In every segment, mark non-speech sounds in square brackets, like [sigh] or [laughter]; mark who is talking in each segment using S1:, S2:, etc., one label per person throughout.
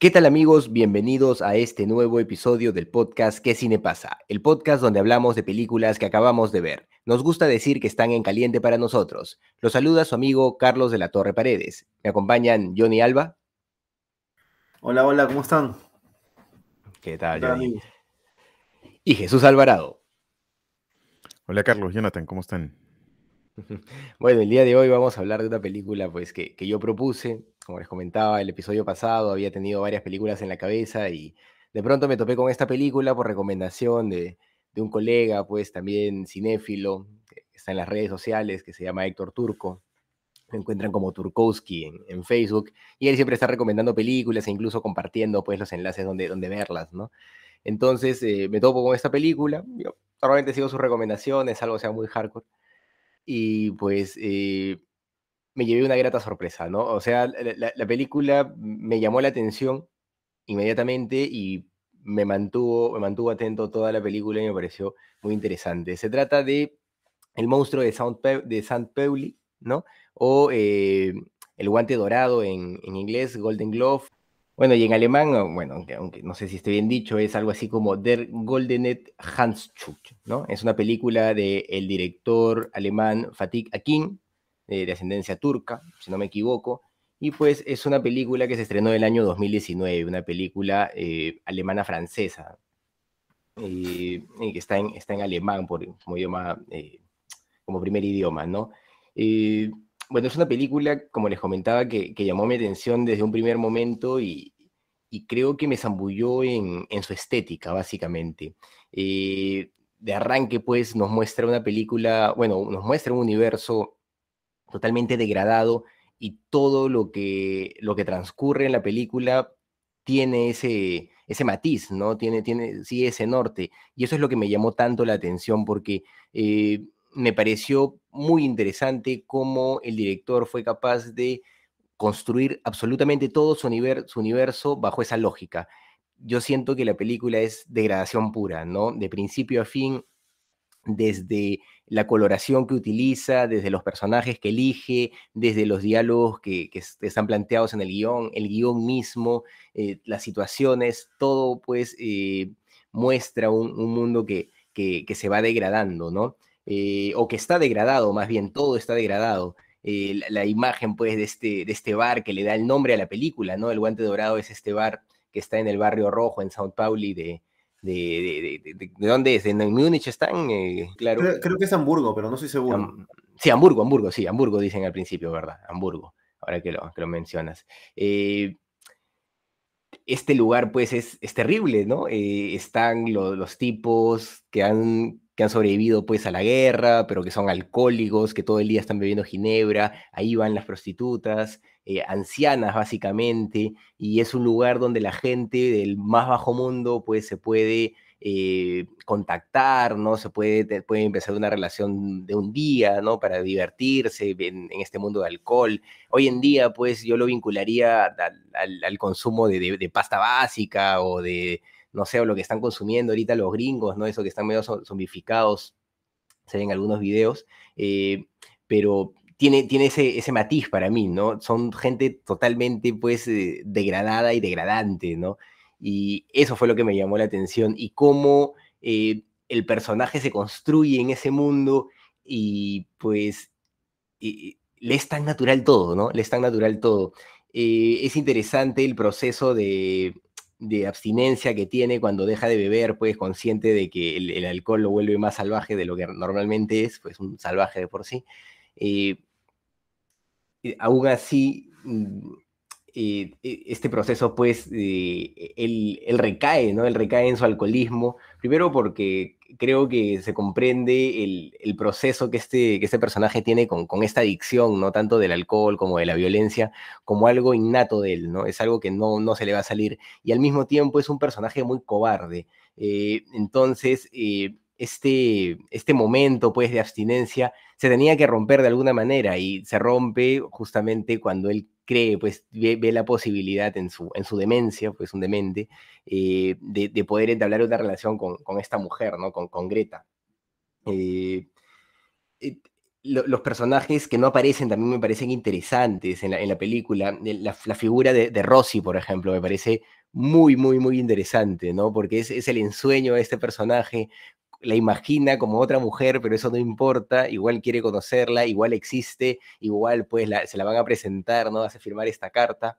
S1: ¿Qué tal amigos? Bienvenidos a este nuevo episodio del podcast ¿Qué cine pasa? El podcast donde hablamos de películas que acabamos de ver. Nos gusta decir que están en caliente para nosotros. Los saluda su amigo Carlos de la Torre Paredes. Me acompañan Johnny Alba.
S2: Hola, hola, ¿cómo están?
S1: ¿Qué tal, Johnny? Y Jesús Alvarado.
S3: Hola Carlos, Jonathan, ¿cómo están? [laughs]
S1: Bueno, el día de hoy vamos a hablar de una película pues, que, que, yo propuse. Como les comentaba el episodio pasado, había tenido varias películas en la cabeza y de pronto me topé con esta película por recomendación de, de un colega, pues también cinéfilo, que está en las redes sociales, que se llama Héctor Turco. Me encuentran como Turkowski en, en, Facebook y él siempre está recomendando películas e incluso compartiendo pues los enlaces donde, donde verlas, ¿no? Entonces eh, me topo con esta película, yo normalmente sigo sus recomendaciones, algo sea muy hardcore y pues eh, me llevé una grata sorpresa, ¿no? O sea, la, la, película me llamó la atención inmediatamente y me mantuvo, me mantuvo atento toda la película y me pareció muy interesante. Se trata de El monstruo de, Sound de St. Pauli, ¿no? O eh, El guante dorado en, en, inglés, Golden Glove. Bueno, y en alemán, bueno, aunque, aunque, no sé si esté bien dicho, es algo así como Der Goldenet Handschuh, ¿no? Es una película del el director alemán Fatih Akin, eh, de ascendencia turca, si no me equivoco, y pues es una película que se estrenó en el año 2019, una película eh, alemana-francesa, eh, que está en, está en alemán por, como idioma, eh, como primer idioma, ¿no? Eh, bueno, es una película, como les comentaba, que, llamó mi atención desde un primer momento y, creo que me zambulló en, su estética, básicamente. de arranque, pues, nos muestra una película, bueno, nos muestra un universo totalmente degradado, y todo lo que, lo que transcurre en la película tiene ese, ese matiz, ¿no? Tiene, tiene, sí, ese norte. Y eso es lo que me llamó tanto la atención porque eh, me pareció muy interesante cómo el director fue capaz de construir absolutamente todo su, universo, bajo esa lógica. Yo siento que la película es degradación pura, ¿no? De principio a fin desde la coloración que utiliza, desde los personajes que elige, desde los diálogos que, que están planteados en el guion, el guion mismo, eh, las situaciones, todo pues eh, muestra un, un mundo que, que, que, se va degradando, ¿no? Eh, o que está degradado, más bien, todo está degradado. Eh, la, la, imagen pues de este, de este bar que le da el nombre a la película, ¿no? El guante dorado es este bar que está en el barrio rojo en Sao Paulo de, de, de, de, de, dónde es, en Múnich están, eh, claro.
S2: Creo, creo, que es Hamburgo, pero no estoy seguro.
S1: Sí, Hamburgo, Hamburgo, sí, Hamburgo dicen al principio, ¿verdad? Hamburgo, ahora que lo, que lo mencionas. Eh, este lugar, pues, es, es terrible, ¿no? Eh, están lo, los tipos que han, que han sobrevivido, pues, a la guerra, pero que son alcohólicos, que todo el día están bebiendo ginebra, ahí van las prostitutas, eh, ancianas básicamente, y es un lugar donde la gente del más bajo mundo pues se puede eh, contactar, ¿no? Se puede, puede empezar una relación de un día, ¿no? Para divertirse en, este mundo de alcohol. Hoy en día pues yo lo vincularía al, consumo de, pasta básica o de, no sé, o lo que están consumiendo ahorita los gringos, ¿no? Eso que están medio zombificados, se ven algunos videos, eh, pero tiene, tiene ese, ese, matiz para mí, ¿no? Son gente totalmente, pues, eh, degradada y degradante, ¿no? Y eso fue lo que me llamó la atención y cómo eh, el personaje se construye en ese mundo y, pues, le es tan natural todo, ¿no? Le es tan natural todo. Es interesante el proceso de, de, abstinencia que tiene cuando deja de beber, pues consciente de que el, alcohol lo vuelve más salvaje de lo que normalmente es, pues un salvaje de por sí. Eh, eh, aún así, mm, eh, este proceso, pues, eh, él, recae, ¿no? Él recae en su alcoholismo, primero porque creo que se comprende el, proceso que este, que este personaje tiene con, con, esta adicción, ¿no? Tanto del alcohol como de la violencia, como algo innato de él, ¿no? Es algo que no, no se le va a salir. Y al mismo tiempo es un personaje muy cobarde. Eh, entonces, eh, este, este momento, pues, de abstinencia se tenía que romper de alguna manera y se rompe justamente cuando él cree, pues ve, la posibilidad en su, en su demencia, pues un demente, eh, de, poder entablar una relación con, esta mujer, ¿no? Con, con Greta. Eh, eh, los personajes que no aparecen también me parecen interesantes en la, en la película. La, figura de, de, Rosy, por ejemplo, me parece muy, muy, muy interesante, ¿no? Porque es, es el ensueño de este personaje la imagina como otra mujer, pero eso no importa, igual quiere conocerla, igual existe, igual pues se la van a presentar, ¿no? Hace firmar esta carta.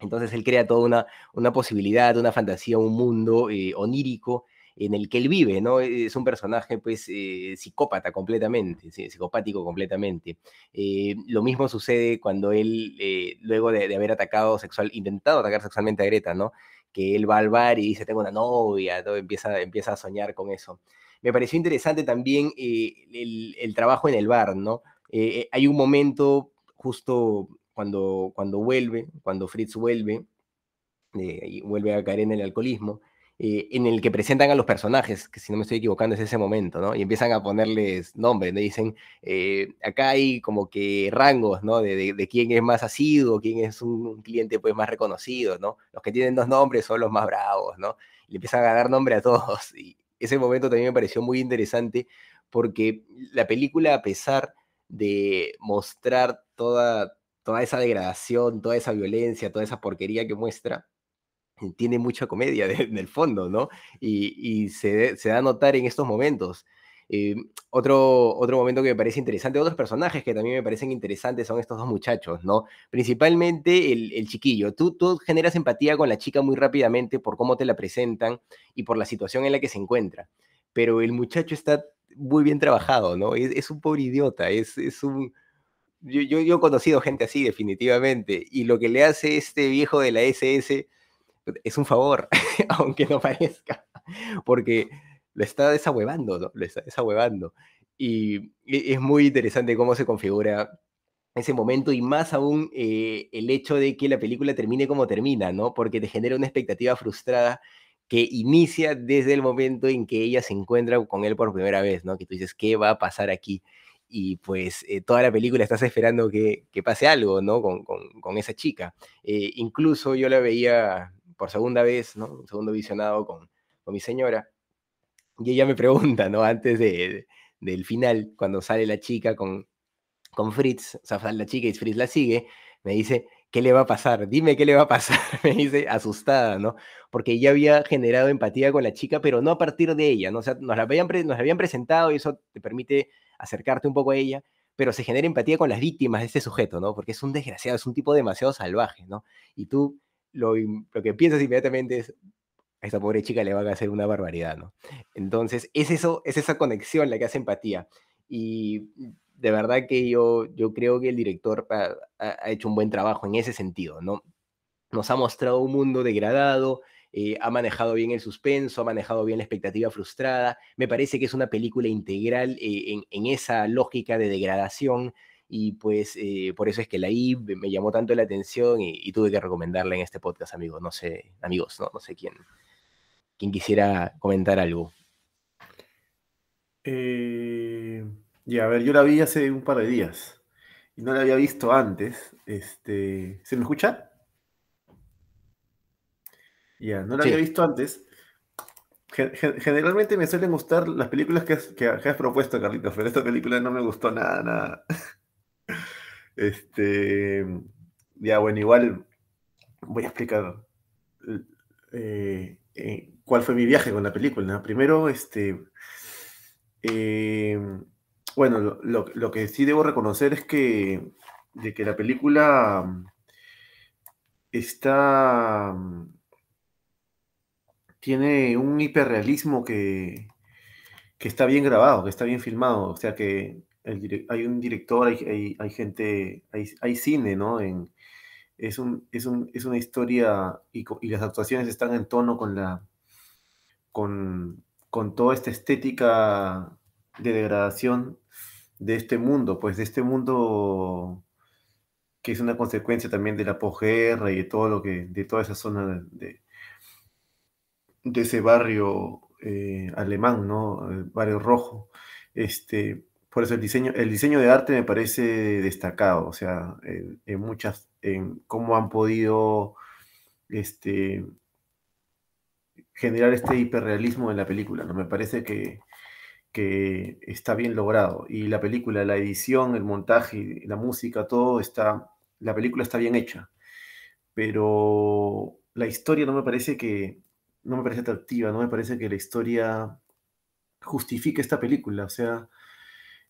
S1: Entonces él crea toda una, una posibilidad, una fantasía, un mundo eh, onírico en el que él vive, ¿no? Es un personaje, pues, eh, psicópata completamente, psicopático completamente. Eh, lo mismo sucede cuando él, luego de, de, haber atacado sexual, intentado atacar sexualmente a Greta, ¿no? Que él va al bar y dice, tengo una novia, todo, empieza, empieza a soñar con eso. Me pareció interesante también eh, el, trabajo en el bar, ¿no? Eh, eh, hay un momento justo cuando, cuando vuelve, cuando Fritz vuelve, y vuelve a caer en el alcoholismo, eh, en el que presentan a los personajes, que si no me estoy equivocando es ese momento, ¿no? Y empiezan a ponerles nombres, me dicen, eh, acá hay como que rangos, ¿no? De, de, quién es más asiduo, quién es un, cliente pues más reconocido, ¿no? Los que tienen dos nombres son los más bravos, ¿no? Y le empiezan a dar nombre a todos. [laughs] Y ese momento también me pareció muy interesante porque la película, a pesar de mostrar toda, toda esa degradación, toda esa violencia, toda esa porquería que muestra, tiene mucha comedia en el fondo, ¿no? Y, se, da a notar en estos momentos. Eh, otro, otro momento que me parece interesante, otros personajes que también me parecen interesantes son estos dos muchachos, ¿no? Principalmente el, chiquillo. Tú, tú generas empatía con la chica muy rápidamente por cómo te la presentan y por la situación en la que se encuentra. Pero el muchacho está muy bien trabajado, ¿no? Es, un pobre idiota, es, es un... Yo, yo, yo, he conocido gente así, definitivamente, y lo que le hace este viejo de la SS es un favor, [laughs] aunque no parezca, porque lo está desahuevando, ¿no? Lo está desahuevando. Y es muy interesante cómo se configura ese momento y más aún eh, el hecho de que la película termine como termina, ¿no? Porque te genera una expectativa frustrada que inicia desde el momento en que ella se encuentra con él por primera vez, ¿no? Que tú dices, ¿qué va a pasar aquí? Y pues eh, toda la película estás esperando que, que pase algo, ¿no? Con, con, con esa chica. Eh, incluso yo la veía por segunda vez, ¿no? Un segundo visionado con, con mi señora. Y ella me [laughs] pregunta, ¿no? Antes de, del final, cuando sale la chica con, con Fritz, o sale la chica y Fritz la sigue, me dice, ¿qué le va a pasar? Dime qué le va a pasar. [laughs] me dice, asustada, ¿no? Porque ya había generado empatía con la chica, pero no a partir de ella, ¿no? O sea, nos la habían, nos la habían presentado y eso te permite acercarte un poco a ella, pero se genera empatía con las víctimas de este sujeto, ¿no? Porque es un desgraciado, es un tipo demasiado salvaje, ¿no? Y tú lo, que piensas inmediatamente es, a esta pobre chica le van a hacer una barbaridad, ¿no? Entonces, es eso, es esa conexión la que hace empatía. Y de verdad que yo, yo creo que el director ha, hecho un buen trabajo en ese sentido, ¿no? Nos ha mostrado un mundo degradado, eh, ha manejado bien el suspenso, ha manejado bien la expectativa frustrada. Me parece que es una película integral eh, en, en, esa lógica de degradación y pues eh, por eso es que la I me llamó tanto la atención y, tuve que recomendarla en este podcast, amigos. No sé, amigos, no, no sé quién, quién quisiera comentar algo.
S2: Eh, ya, a ver, yo la vi hace un par de días y no la había visto antes. Este, ¿Se me escucha? Ya, no la había visto antes. Generalmente me suelen gustar las películas que has, que has propuesto, Carlitos, pero esta película no me gustó nada, nada. Este, ya, bueno, igual voy a explicar eh, eh, cuál fue mi viaje con la película. Primero, este, eh, bueno, lo, que sí debo reconocer es que, de que la película está, tiene un hiperrealismo que, que está bien grabado, que está bien filmado, o sea que hay un director, hay, hay, gente, hay, cine, ¿no? En, es, un, es, un, una historia y, las actuaciones están en tono con la, con, con toda esta estética de degradación de este mundo, pues de este mundo que es una consecuencia también de la posguerra y de todo lo que, de toda esa zona de, de ese barrio eh, alemán, ¿no? El barrio rojo. Este, por eso el diseño, el diseño de arte me parece destacado, o sea, en, muchas, en cómo han podido este, generar este hiperrealismo en la película, ¿no? Me parece que, que está bien logrado. Y la película, la edición, el montaje, la música, todo está, la película está bien hecha. Pero la historia no me parece que, no me parece atractiva, no me parece que la historia justifique esta película. O sea,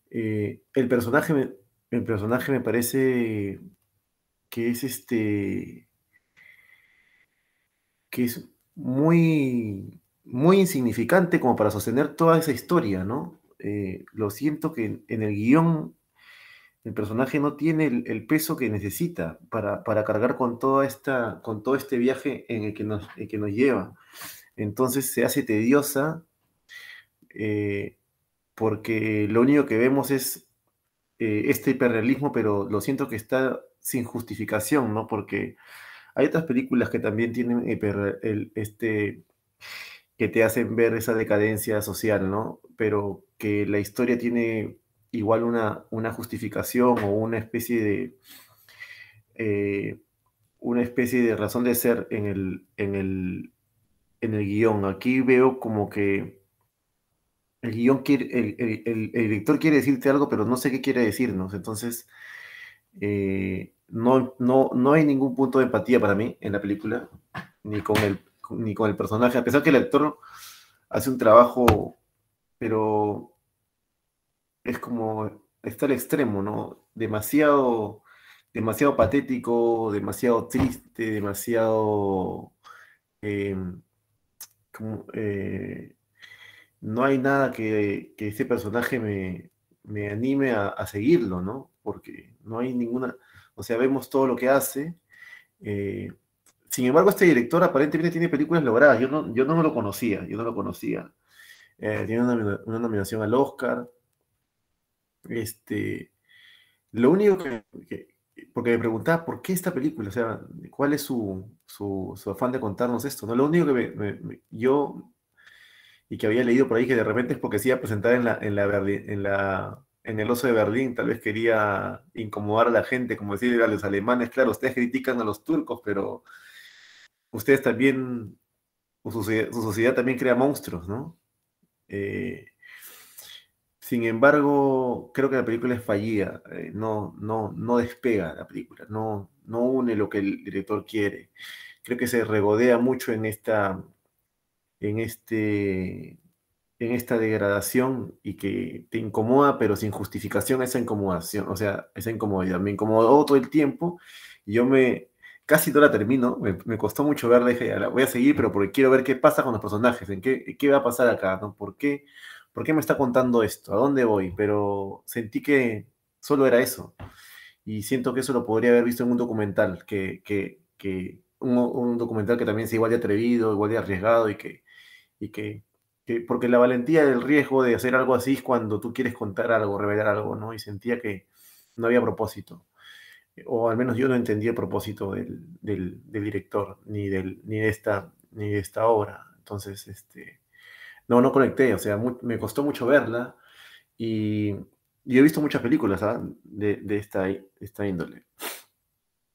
S2: eh, el, personaje me, el personaje me parece que es este, que es muy, muy insignificante como para sostener toda esa historia, ¿no? Eh, lo siento que en el guion el personaje no tiene el, peso que necesita para, cargar con, toda esta, con todo este viaje en el que nos, que nos lleva. Entonces se hace tediosa eh, porque lo único que vemos es eh, este hiperrealismo, pero lo siento que está sin justificación, ¿no? Porque hay otras películas que también tienen este, que te hacen ver esa decadencia social, ¿no? Pero que la historia tiene igual una, una justificación o una especie de eh, una especie de razón de ser en el, en el, en el guion. Aquí veo como que el guion quiere, el, el, director quiere decirte algo, pero no sé qué quiere decirnos. Entonces, eh, no, no, no hay ningún punto de empatía para mí en la película, ni con el, ni con el personaje, a pesar que el actor hace un trabajo, pero es como, está al extremo, ¿no? Demasiado, demasiado patético, demasiado triste, demasiado... Em, eh, no hay nada que, ese personaje me, anime a, seguirlo, ¿no? Porque no hay ninguna, o sea, vemos todo lo que hace. Eh, sin embargo, este director aparentemente tiene películas logradas. Yo no, yo no lo conocía, yo no lo conocía. Eh, tiene una, nominación al Oscar. Este, lo único que, porque me preguntaba por qué esta película, o sea, cuál es su, su, afán de contarnos esto, ¿no? Lo único que yo, y que había leído por ahí que de repente es porque se iba a presentar en la, en el oso de Berlín, tal vez quería incomodar a la gente, como decir a los alemanes, claro, ustedes critican a los turcos, pero ustedes también, su, sociedad también crea monstruos, ¿no? Eh, sin embargo, creo que la película es fallida, eh, no, no, no despega la película, no, no une lo que el director quiere. Creo que se regodea mucho en esta, en este, en esta degradación y que te incomoda, pero sin justificación esa incomodación, o sea, esa incomodidad. Me incomodó todo el tiempo y yo me, casi no la termino, me, costó mucho verla, dije, la voy a seguir, pero porque quiero ver qué pasa con los personajes, en qué, qué va a pasar acá, ¿no? ¿Por qué? ¿por qué me está contando esto? ¿A dónde voy? Pero sentí que solo era eso. Y siento que eso lo podría haber visto en un documental, que, que, que un, documental que también sea igual de atrevido, igual de arriesgado y que, y que, porque la valentía del riesgo de hacer algo así es cuando tú quieres contar algo, revelar algo, ¿no? Y sentía que no había propósito. O al menos yo no entendí el propósito del, del, director, ni, del, ni, de esta, ni de esta obra. Entonces, este, no, no conecté, o sea, me costó mucho verla y, he visto muchas películas ¿ah? de, esta, esta índole.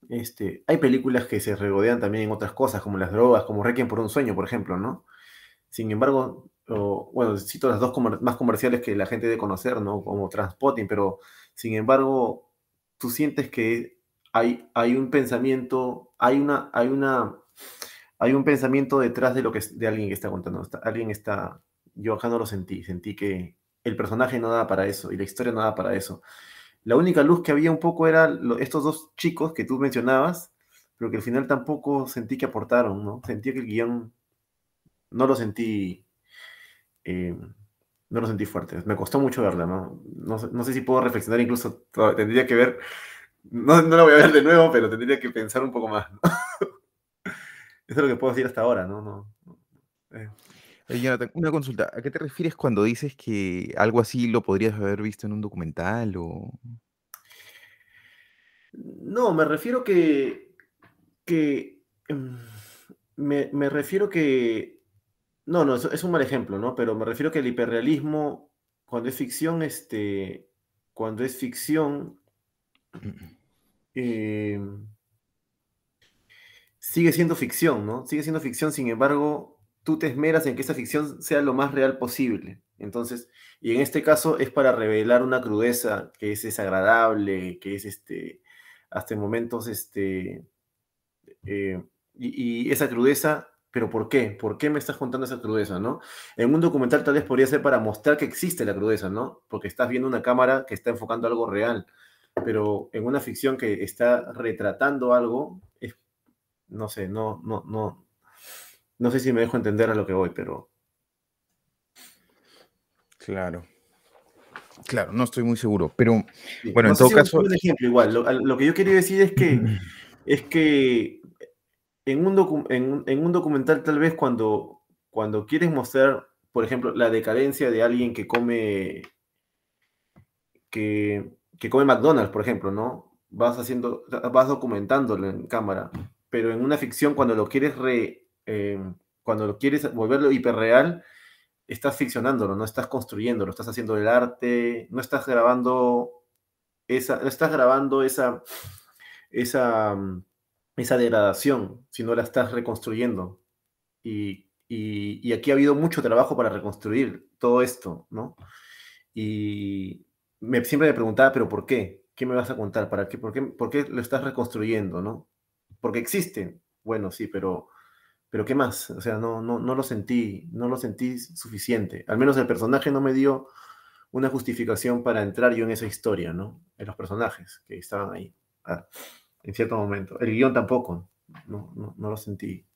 S2: Este, hay películas que se regodean también en otras cosas, como las drogas, como Requiem por un sueño, por ejemplo, ¿no? Sin embargo, bueno, cito las dos más comerciales que la gente debe conocer, ¿no? Como Transpotting, pero sin embargo, tú sientes que hay, hay un pensamiento, hay una, hay una, hay un pensamiento detrás de lo que de alguien que está contando. alguien está, yo acá no lo sentí, sentí que el personaje no daba para eso y la historia no daba para eso. La única luz que había un poco era estos dos chicos que tú mencionabas, pero que al final tampoco sentí que aportaron, ¿no? Sentí que el guion no lo sentí, eh, no lo sentí fuerte. Me costó mucho verla, ¿no? No, sé si puedo reflexionar, incluso tendría que ver, no, no la voy a ver de nuevo, pero tendría que pensar un poco más, ¿no? [laughs] Eso es lo que puedo decir hasta ahora, ¿no? no,
S3: eh. Jonathan, una consulta. ¿A qué te refieres cuando dices que algo así lo podrías haber visto en un documental o...?
S2: No, me refiero que, que mm, me, me refiero que, no, no, es, es un mal ejemplo, ¿no? Pero me refiero que el hiperrealismo, cuando es ficción, este, cuando es ficción, [clears throat] eh, sigue siendo ficción, ¿no? Sigue siendo ficción, sin embargo, tú te esmeras en que esa ficción sea lo más real posible. Entonces, y en este caso es para revelar una crudeza que es desagradable, que es este, hasta en momentos, este, eh, y, y esa crudeza, pero ¿por qué? ¿Por qué me estás contando esa crudeza, no? En un documental tal vez podría ser para mostrar que existe la crudeza, ¿no? Porque estás viendo una cámara que está enfocando algo real, pero en una ficción que está retratando algo, es, no sé, no, no, no, no sé si me dejo entender a lo que voy, pero
S3: Claro. Claro, no estoy muy seguro. Pero
S2: sí.
S3: bueno,
S2: No
S3: en todo
S2: si
S3: caso.
S2: un buen ejemplo igual. Lo, lo que yo quería decir es que, es que en un, docu- en, en un documental tal vez cuando, cuando quieres mostrar, por ejemplo, la decadencia de alguien que come, que, que come McDonald's, por ejemplo, ¿no? Vas haciendo, vas documentándolo en cámara, pero en una ficción cuando lo quieres re, eh, cuando lo quieres volverlo hiperreal, estás ficcionándolo, no estás construyéndolo, estás haciendo el arte, no estás grabando esa, no estás grabando esa, esa, esa degradación, sino la estás reconstruyendo. Y, y- aquí ha habido mucho trabajo para reconstruir todo esto, ¿no? Y me, siempre me preguntaba, ¿pero por qué? ¿Qué me vas a contar? ¿Para qué? ¿Por qué, por qué lo estás reconstruyendo, no? Porque existe. Bueno, sí, pero, pero ¿qué más? O sea, no, no, no lo sentí, no lo sentí suficiente. Al menos el personaje no me dio una justificación para entrar yo en esa historia, ¿no? En los personajes que estaban ahí, ah, en cierto momento. El guion tampoco, no, no, no lo sentí.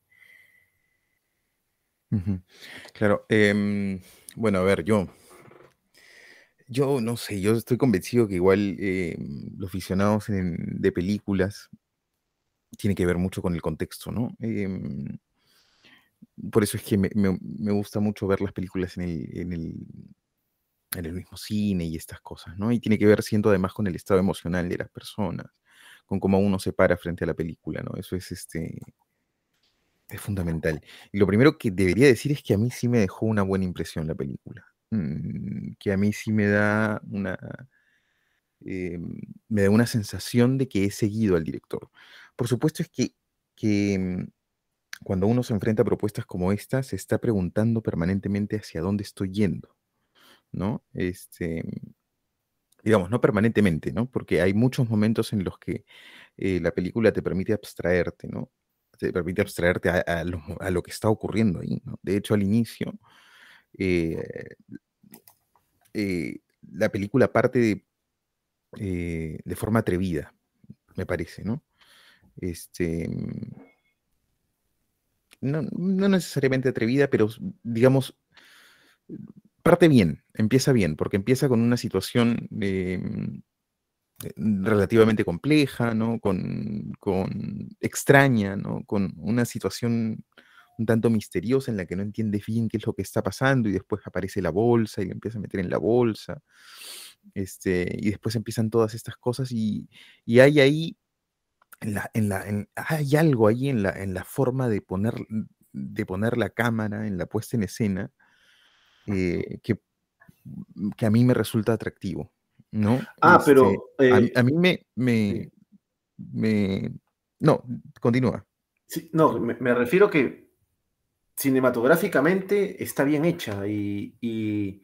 S3: Claro. em, bueno, a ver, yo. Yo no sé, yo estoy convencido que igual em, los aficionados de películas tiene que ver mucho con el contexto, ¿no? Em, por eso es que me, me- gusta mucho ver las películas en el, en el, en el mismo cine y estas cosas, ¿no? Y tiene que ver siendo además con el estado emocional de las personas, con cómo uno se para frente a la película, ¿no? Eso es este, es fundamental. Y lo primero que debería decir es que a mí sí me dejó una buena impresión la película. Mm, que a mí sí me da una, eh, me da una sensación de que he seguido al director. Por supuesto es que, que mm, cuando uno se enfrenta a propuestas como esta, se está preguntando permanentemente hacia dónde estoy yendo, ¿no? Este, digamos, no permanentemente, ¿no? Porque hay muchos momentos en los que eh, la película te permite abstraerte, ¿no? Te permite abstraerte a, lo, que está ocurriendo ahí. De hecho, al inicio, eh, eh, la película parte de, de forma atrevida, me parece, ¿no? Este, no, no necesariamente atrevida, pero digamos, parte bien, empieza bien, porque empieza con una situación em, eh, relativamente compleja, ¿no? Con, con extraña, ¿no? Con una situación un tanto misteriosa en la que no entiendes bien qué es lo que está pasando y después aparece la bolsa y le empieza a meter en la bolsa, este, y después empiezan todas estas cosas y, y hay ahí, en la, en la, hay algo ahí en la, en la forma de poner, de poner la cámara, en la puesta en escena, eh, que, que a mí me resulta atractivo, ¿no?
S2: Ah,
S3: Este,
S2: pero
S3: a,
S2: eh,
S3: a mí me, me, me... No, continúa.
S2: Sí, no, me, me refiero que cinematográficamente está bien hecha y, y-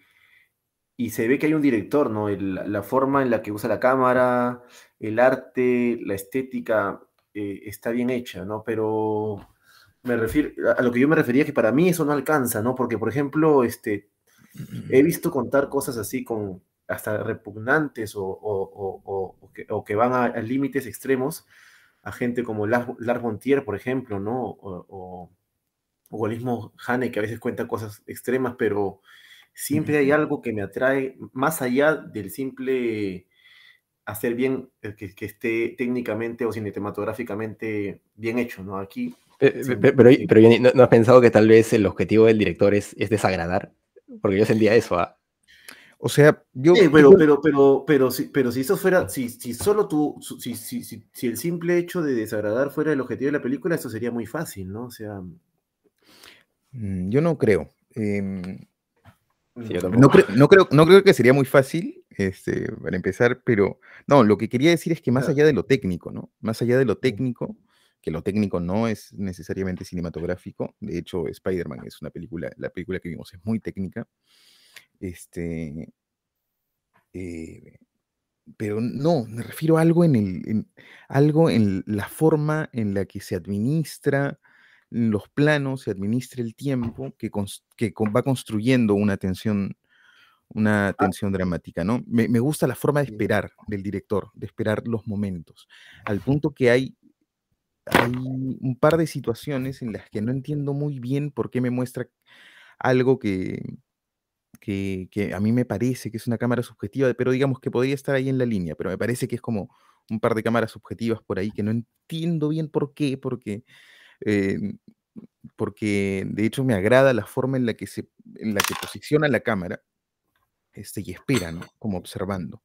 S2: y se ve que hay un director, ¿no? El- la forma en la que usa la cámara, el arte, la estética, eh, está bien hecha, ¿no? Pero me refiero, a a lo que yo me refería que para mí eso no alcanza, ¿no? Porque, por ejemplo, este, he visto contar cosas así con hasta repugnantes o, o- o- o- que, que van a, a límites extremos a gente como Lars, Lars von Trier, por ejemplo, ¿no? O, o, el mismo Hane, que a veces cuenta cosas extremas, pero siempre hay algo que me atrae más allá del simple hacer bien, que, que esté técnicamente o cinematográficamente bien hecho, ¿no? Aquí...
S1: Pero, pero, ¿no, has pensado que tal vez el objetivo del director es, es desagradar? Porque yo sentía eso, ¿ah?
S3: O sea, yo.
S2: pero, pero, pero, pero, si, pero si eso fuera, si, si solo tú, si, si, si, si, el simple hecho de desagradar fuera el objetivo de la película, eso sería muy fácil, ¿no? O sea.
S3: Mm, yo no creo. Em, no, creo no, creo, no creo que sería muy fácil, este, para empezar, pero no, lo que quería decir es que más allá de lo técnico, ¿no? Más allá de lo técnico, que lo técnico no es necesariamente cinematográfico, de hecho, Spider-Man es una película, la película que vimos es muy técnica. Este, eh, pero no, me refiero a algo en, el, algo en la forma en la que se administra los planos, se administra el tiempo, que, que va construyendo una tensión, una ah. tensión dramática, ¿no? Me, me, gusta la forma de esperar del director, de esperar los momentos, al punto que hay, hay un par de situaciones en las que no entiendo muy bien por qué me muestra algo que, que, a mí me parece que es una cámara subjetiva, pero digamos que podría estar ahí en la línea, pero me parece que es como un par de cámaras subjetivas por ahí que no entiendo bien por qué, porque, eh, porque de hecho me agrada la forma en la que, se, en la que posiciona la cámara este, y espera, ¿no? Como observando,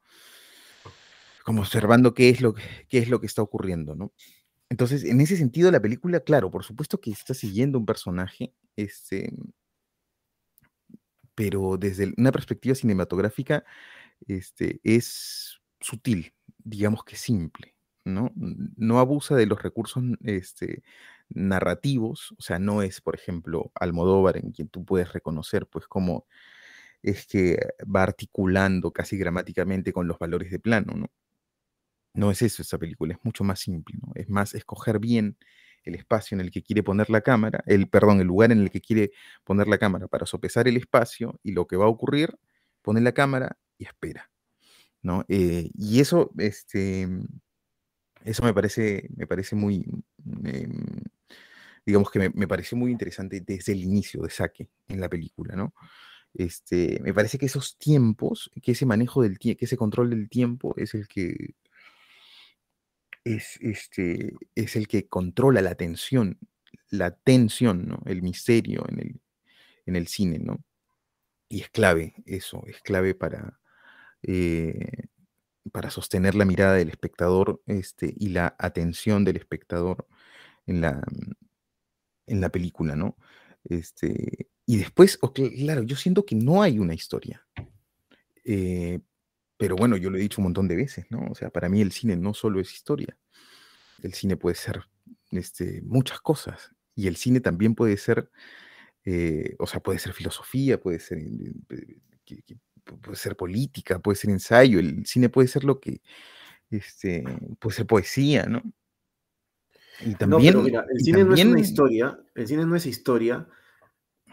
S3: como observando qué es lo, qué es lo que está ocurriendo, ¿no? Entonces, en ese sentido, la película, claro, por supuesto que está siguiendo un personaje, este, pero desde una perspectiva cinematográfica este, es sutil, digamos que simple, ¿no? No abusa de los recursos este, narrativos, o sea, no es, por ejemplo, Almodóvar en quien tú puedes reconocer, pues, cómo es que va articulando casi gramáticamente con los valores de plano, ¿no? No es eso esa película, es mucho más simple, ¿no? Es más escoger bien el espacio en el que quiere poner la cámara, el, perdón, el lugar en el que quiere poner la cámara para sopesar el espacio y lo que va a ocurrir, pone la cámara y espera, ¿no? Eh, y eso, este, eso me parece, me parece muy, digamos que me, me, pareció muy interesante desde el inicio de Saque en la película, ¿no? Este, me parece que esos tiempos, que ese manejo del tiempo, que ese control del tiempo es el que es, este, es el que controla la tensión, la tensión, ¿no? El misterio en el, en el cine, ¿no? Y es clave eso, es clave para, eh, para sostener la mirada del espectador este, y la atención del espectador en la, en la película, ¿no? Este, y después, claro, yo siento que no hay una historia. Eh, pero bueno, yo lo he dicho un montón de veces, ¿no? O sea, para mí el cine no solo es historia. El cine puede ser este, muchas cosas. Y el cine también puede ser, eh, o sea, puede ser filosofía, puede ser, eh, puede ser política, puede ser ensayo. El cine puede ser lo que, este, puede ser poesía, ¿no?
S2: Y también, no, pero mira, el cine no es una historia, el cine no es historia,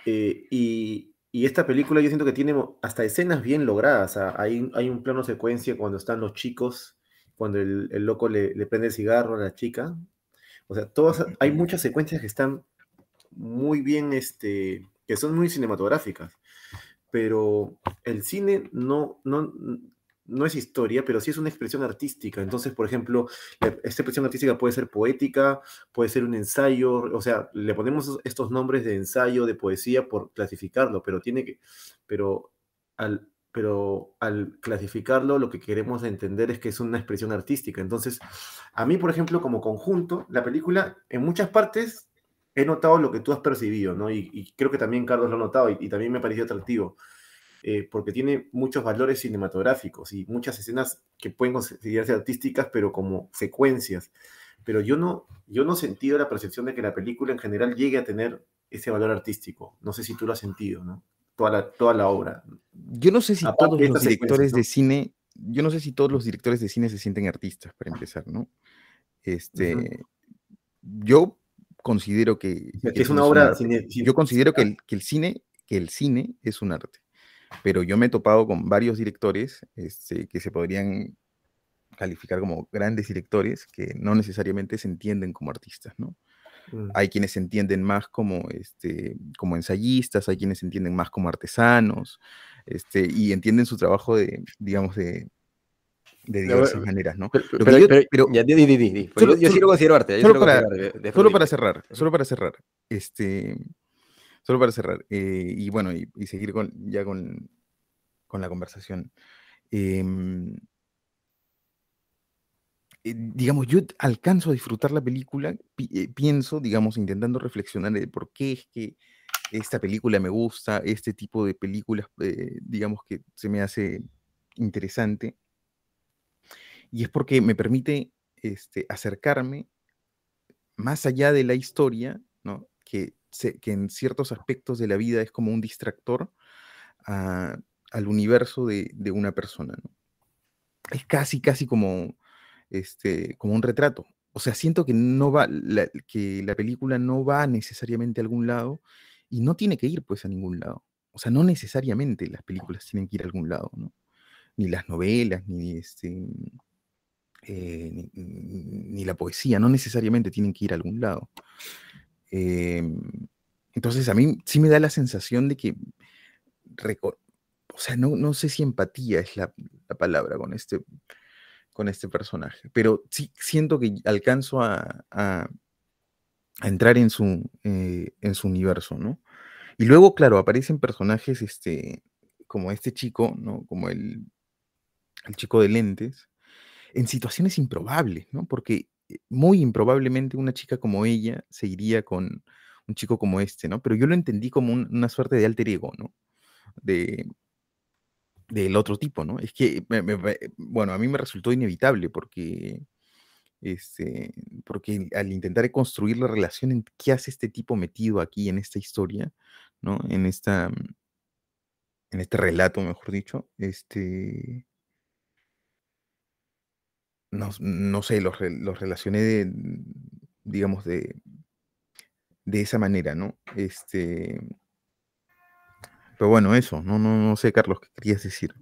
S2: eh, y, y esta película yo siento que tiene hasta escenas bien logradas. hay, hay un plano secuencia cuando están los chicos, cuando el, el loco le, le, prende el cigarro a la chica. O sea, todas, hay muchas secuencias que están muy bien, este, que son muy cinematográficas. Pero el cine no, no, no es historia, pero sí es una expresión artística. Entonces, por ejemplo, esta expresión artística puede ser poética, puede ser un ensayo, o sea, le ponemos estos nombres de ensayo, de poesía por clasificarlo, pero tiene que, pero al, pero al clasificarlo lo que queremos entender es que es una expresión artística. Entonces, a mí, por ejemplo, como conjunto, la película en muchas partes he notado lo que tú has percibido, ¿no? Y, creo que también Carlos lo ha notado y, y también me pareció atractivo eh, porque tiene muchos valores cinematográficos y muchas escenas que pueden considerarse artísticas, pero como secuencias. Pero yo no, yo no he sentido la percepción de que la película en general llegue a tener ese valor artístico. No sé si tú lo has sentido, ¿no? Toda la, toda la obra.
S3: Yo no sé si todos los directores de cine, yo no sé si todos los directores de cine se sienten artistas, para empezar, ¿no? Este, yo considero que,
S2: es una obra.
S3: yo considero que el, que el cine, que el cine es un arte pero yo me he topado con varios directores este, que se podrían calificar como grandes directores que no necesariamente se entienden como artistas, ¿no? Mm. Hay quienes se entienden más como, este, como ensayistas, hay quienes se entienden más como artesanos, este, y entienden su trabajo de, digamos, de, de diversas
S1: pero-
S3: maneras, ¿no?
S1: Pero, pero-
S3: yo-
S1: pero- ya, di, di, di, di, porque
S3: Solo-
S1: yo, yo sí lo considero arte. yo
S3: solo
S1: lo
S3: para-
S1: considero arte,
S3: Solo para cerrar, solo para cerrar, este, solo para cerrar, eh, y bueno, y, seguir con, ya con, con la conversación. em, eh, digamos, yo alcanzo a disfrutar la película, eh, pienso, digamos, intentando reflexionar de por qué es que esta película me gusta, este tipo de películas, digamos, que se me hace interesante, y es porque me permite este, acercarme más allá de la historia, ¿no? que, se- que en ciertos aspectos de la vida es como un distractor al universo de, una persona. Es casi, casi como, este, como un retrato. O sea, siento que, no va, la, que la película no va necesariamente a algún lado y no tiene que ir pues a ningún lado. O sea, no necesariamente las películas tienen que ir a algún lado, ¿no? Ni las novelas, ni este, eh, ni la poesía, no necesariamente tienen que ir a algún lado. Em, entonces, a mí sí me da la sensación de que, o sea, no, no sé si empatía es la, la palabra con este, con este personaje, pero sí siento que alcanzo a, entrar en su, eh, en su universo, ¿no? Y luego, claro, aparecen personajes este, como este chico, ¿no? Como el, el chico de lentes, en situaciones improbables, ¿no? Porque muy improbablemente una chica como ella se iría con un chico como este, ¿no? Pero yo lo entendí como un- una suerte de alter ego, ¿no? De, del otro tipo, ¿no? Es que, bueno, a mí me resultó inevitable porque, este, porque al intentar construir la relación en qué hace este tipo metido aquí en esta historia, ¿no? En esta, en este relato, mejor dicho, este, no, no sé, los, los relacioné de, digamos, de, de esa manera, ¿no? Este, pero bueno, eso, no, no, no sé, Carlos, ¿qué querías decir?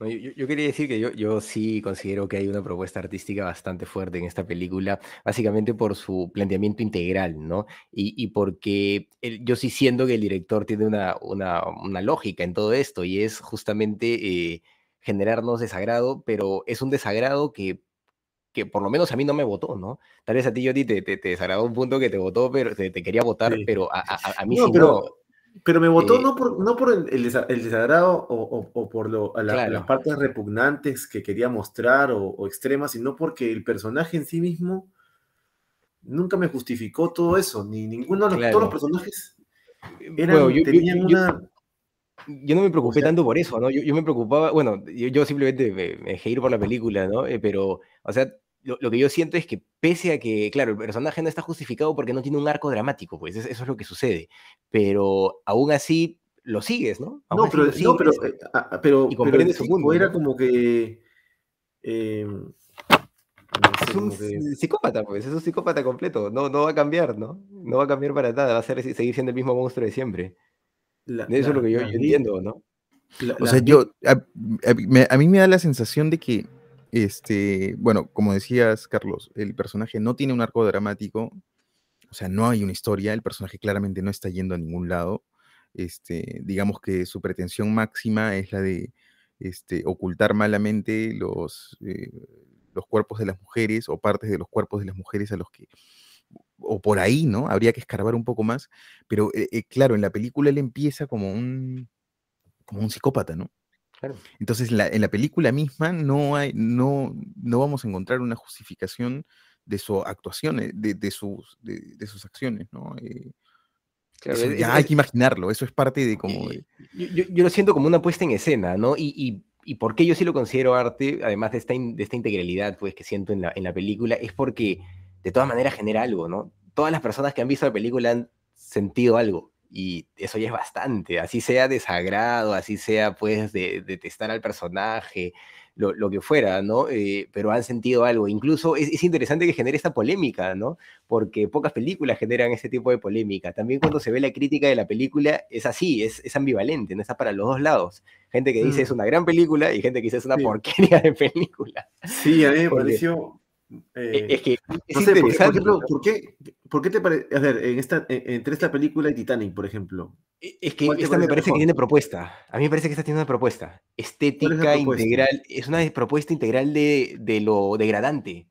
S1: Yo, yo- quería decir que yo, yo sí considero que hay una propuesta artística bastante fuerte en esta película, básicamente por su planteamiento integral, ¿no? Y, y porque yo sí siento que el director tiene una, una, una lógica en todo esto y es justamente eh, generarnos desagrado, pero es un desagrado que, que por lo menos a mí no me votó, ¿no? Tal vez a ti, Yoti, te, te, te desagradó un punto que te votó, pero te, te quería votar,
S2: Sí.
S1: pero a, a- a mí
S2: No,
S1: sí
S2: pero,
S1: no.
S2: pero me votó
S1: Eh,
S2: no por, no por el, el desa- el desagrado o, o- o por lo, a la-
S1: Claro.
S2: las partes repugnantes que quería mostrar o, o extremas, sino porque el personaje en sí mismo nunca me justificó todo eso, ni ninguno de los, todos los personajes eran,
S1: Bueno, yo- yo-
S2: tenían
S1: yo-
S2: una...
S1: Yo no me preocupé
S2: sea-
S1: tanto por eso, ¿no? Yo, yo me preocupaba, bueno, yo, yo simplemente me, me dejé ir por la película, ¿no? Eh, pero, o sea, lo, lo que yo siento es que pese a que, claro, el personaje no está justificado porque no tiene un arco dramático, pues es- eso es lo que sucede, pero aún así lo sigues, ¿no? Aún
S2: No, pero,
S1: lo
S2: no, pero,
S1: sigues.
S2: eh, ah, ah, pero,
S1: y
S2: pero era
S1: ¿no?
S2: como que... eh, no
S1: Es un
S2: que-
S1: psicópata, pues, es un psicópata completo, no, no va a cambiar, ¿no? No va a cambiar para nada, va a ser, seguir siendo el mismo monstruo de siempre.
S2: La-
S1: Eso es lo que yo, yo entiendo, ¿no?
S2: la-
S3: O sea, yo, a, a mí me, a mí me da la sensación de que, este, bueno, como decías, Carlos, el personaje no tiene un arco dramático, o sea, no hay una historia, el personaje claramente no está yendo a ningún lado. Este, digamos que su pretensión máxima es la de este, ocultar malamente los, eh, los cuerpos de las mujeres o partes de los cuerpos de las mujeres a los que, o por ahí, ¿no? Habría que escarbar un poco más, pero eh, eh, claro, en la película él empieza como un, como un psicópata, ¿no?
S1: Claro.
S3: Entonces, la- en la película misma no, hay, no, no vamos a encontrar una justificación de su actuación, eh, de, de sus, de, de sus acciones, ¿no? Eh,
S1: Claro,
S3: eso
S1: es-
S3: ya
S1: es-
S3: hay
S1: es-
S3: que imaginarlo, eso es parte de como... De-
S1: Yo, yo- yo lo siento como una puesta en escena, ¿no? Y, y, y por qué yo sí lo considero arte, además de esta, in- de esta integralidad pues, que siento en la, en la película, es porque de todas maneras genera algo, ¿no? Todas las personas que han visto la película han sentido algo. Y eso ya es bastante, así sea desagrado, así sea pues de detestar al personaje, lo, lo que fuera, ¿no? Eh, pero han sentido algo. Incluso es, es interesante que genere esta polémica, ¿no? porque pocas películas generan ese tipo de polémica. También cuando se ve la crítica de la película es así, es, es ambivalente, no está para los dos lados. Gente que dice
S2: Mm.
S1: es una gran película y gente que dice es una
S2: Sí.
S1: porquería de película.
S2: Sí, a mí me pareció... Eh,
S1: es que es
S2: no sé, por, por
S1: interesante.
S2: ejemplo, ¿por qué, por qué te parece, a ver, en esta, en- entre esta película y Titanic, por ejemplo,
S1: E- Es que
S2: ¿Cuál te
S1: esta me
S2: parece
S1: parece que
S2: mejor?
S1: tiene propuesta. A mí me parece que esta tiene una propuesta. Estética
S2: propuesta?
S1: integral. Es una propuesta integral de, de lo degradante.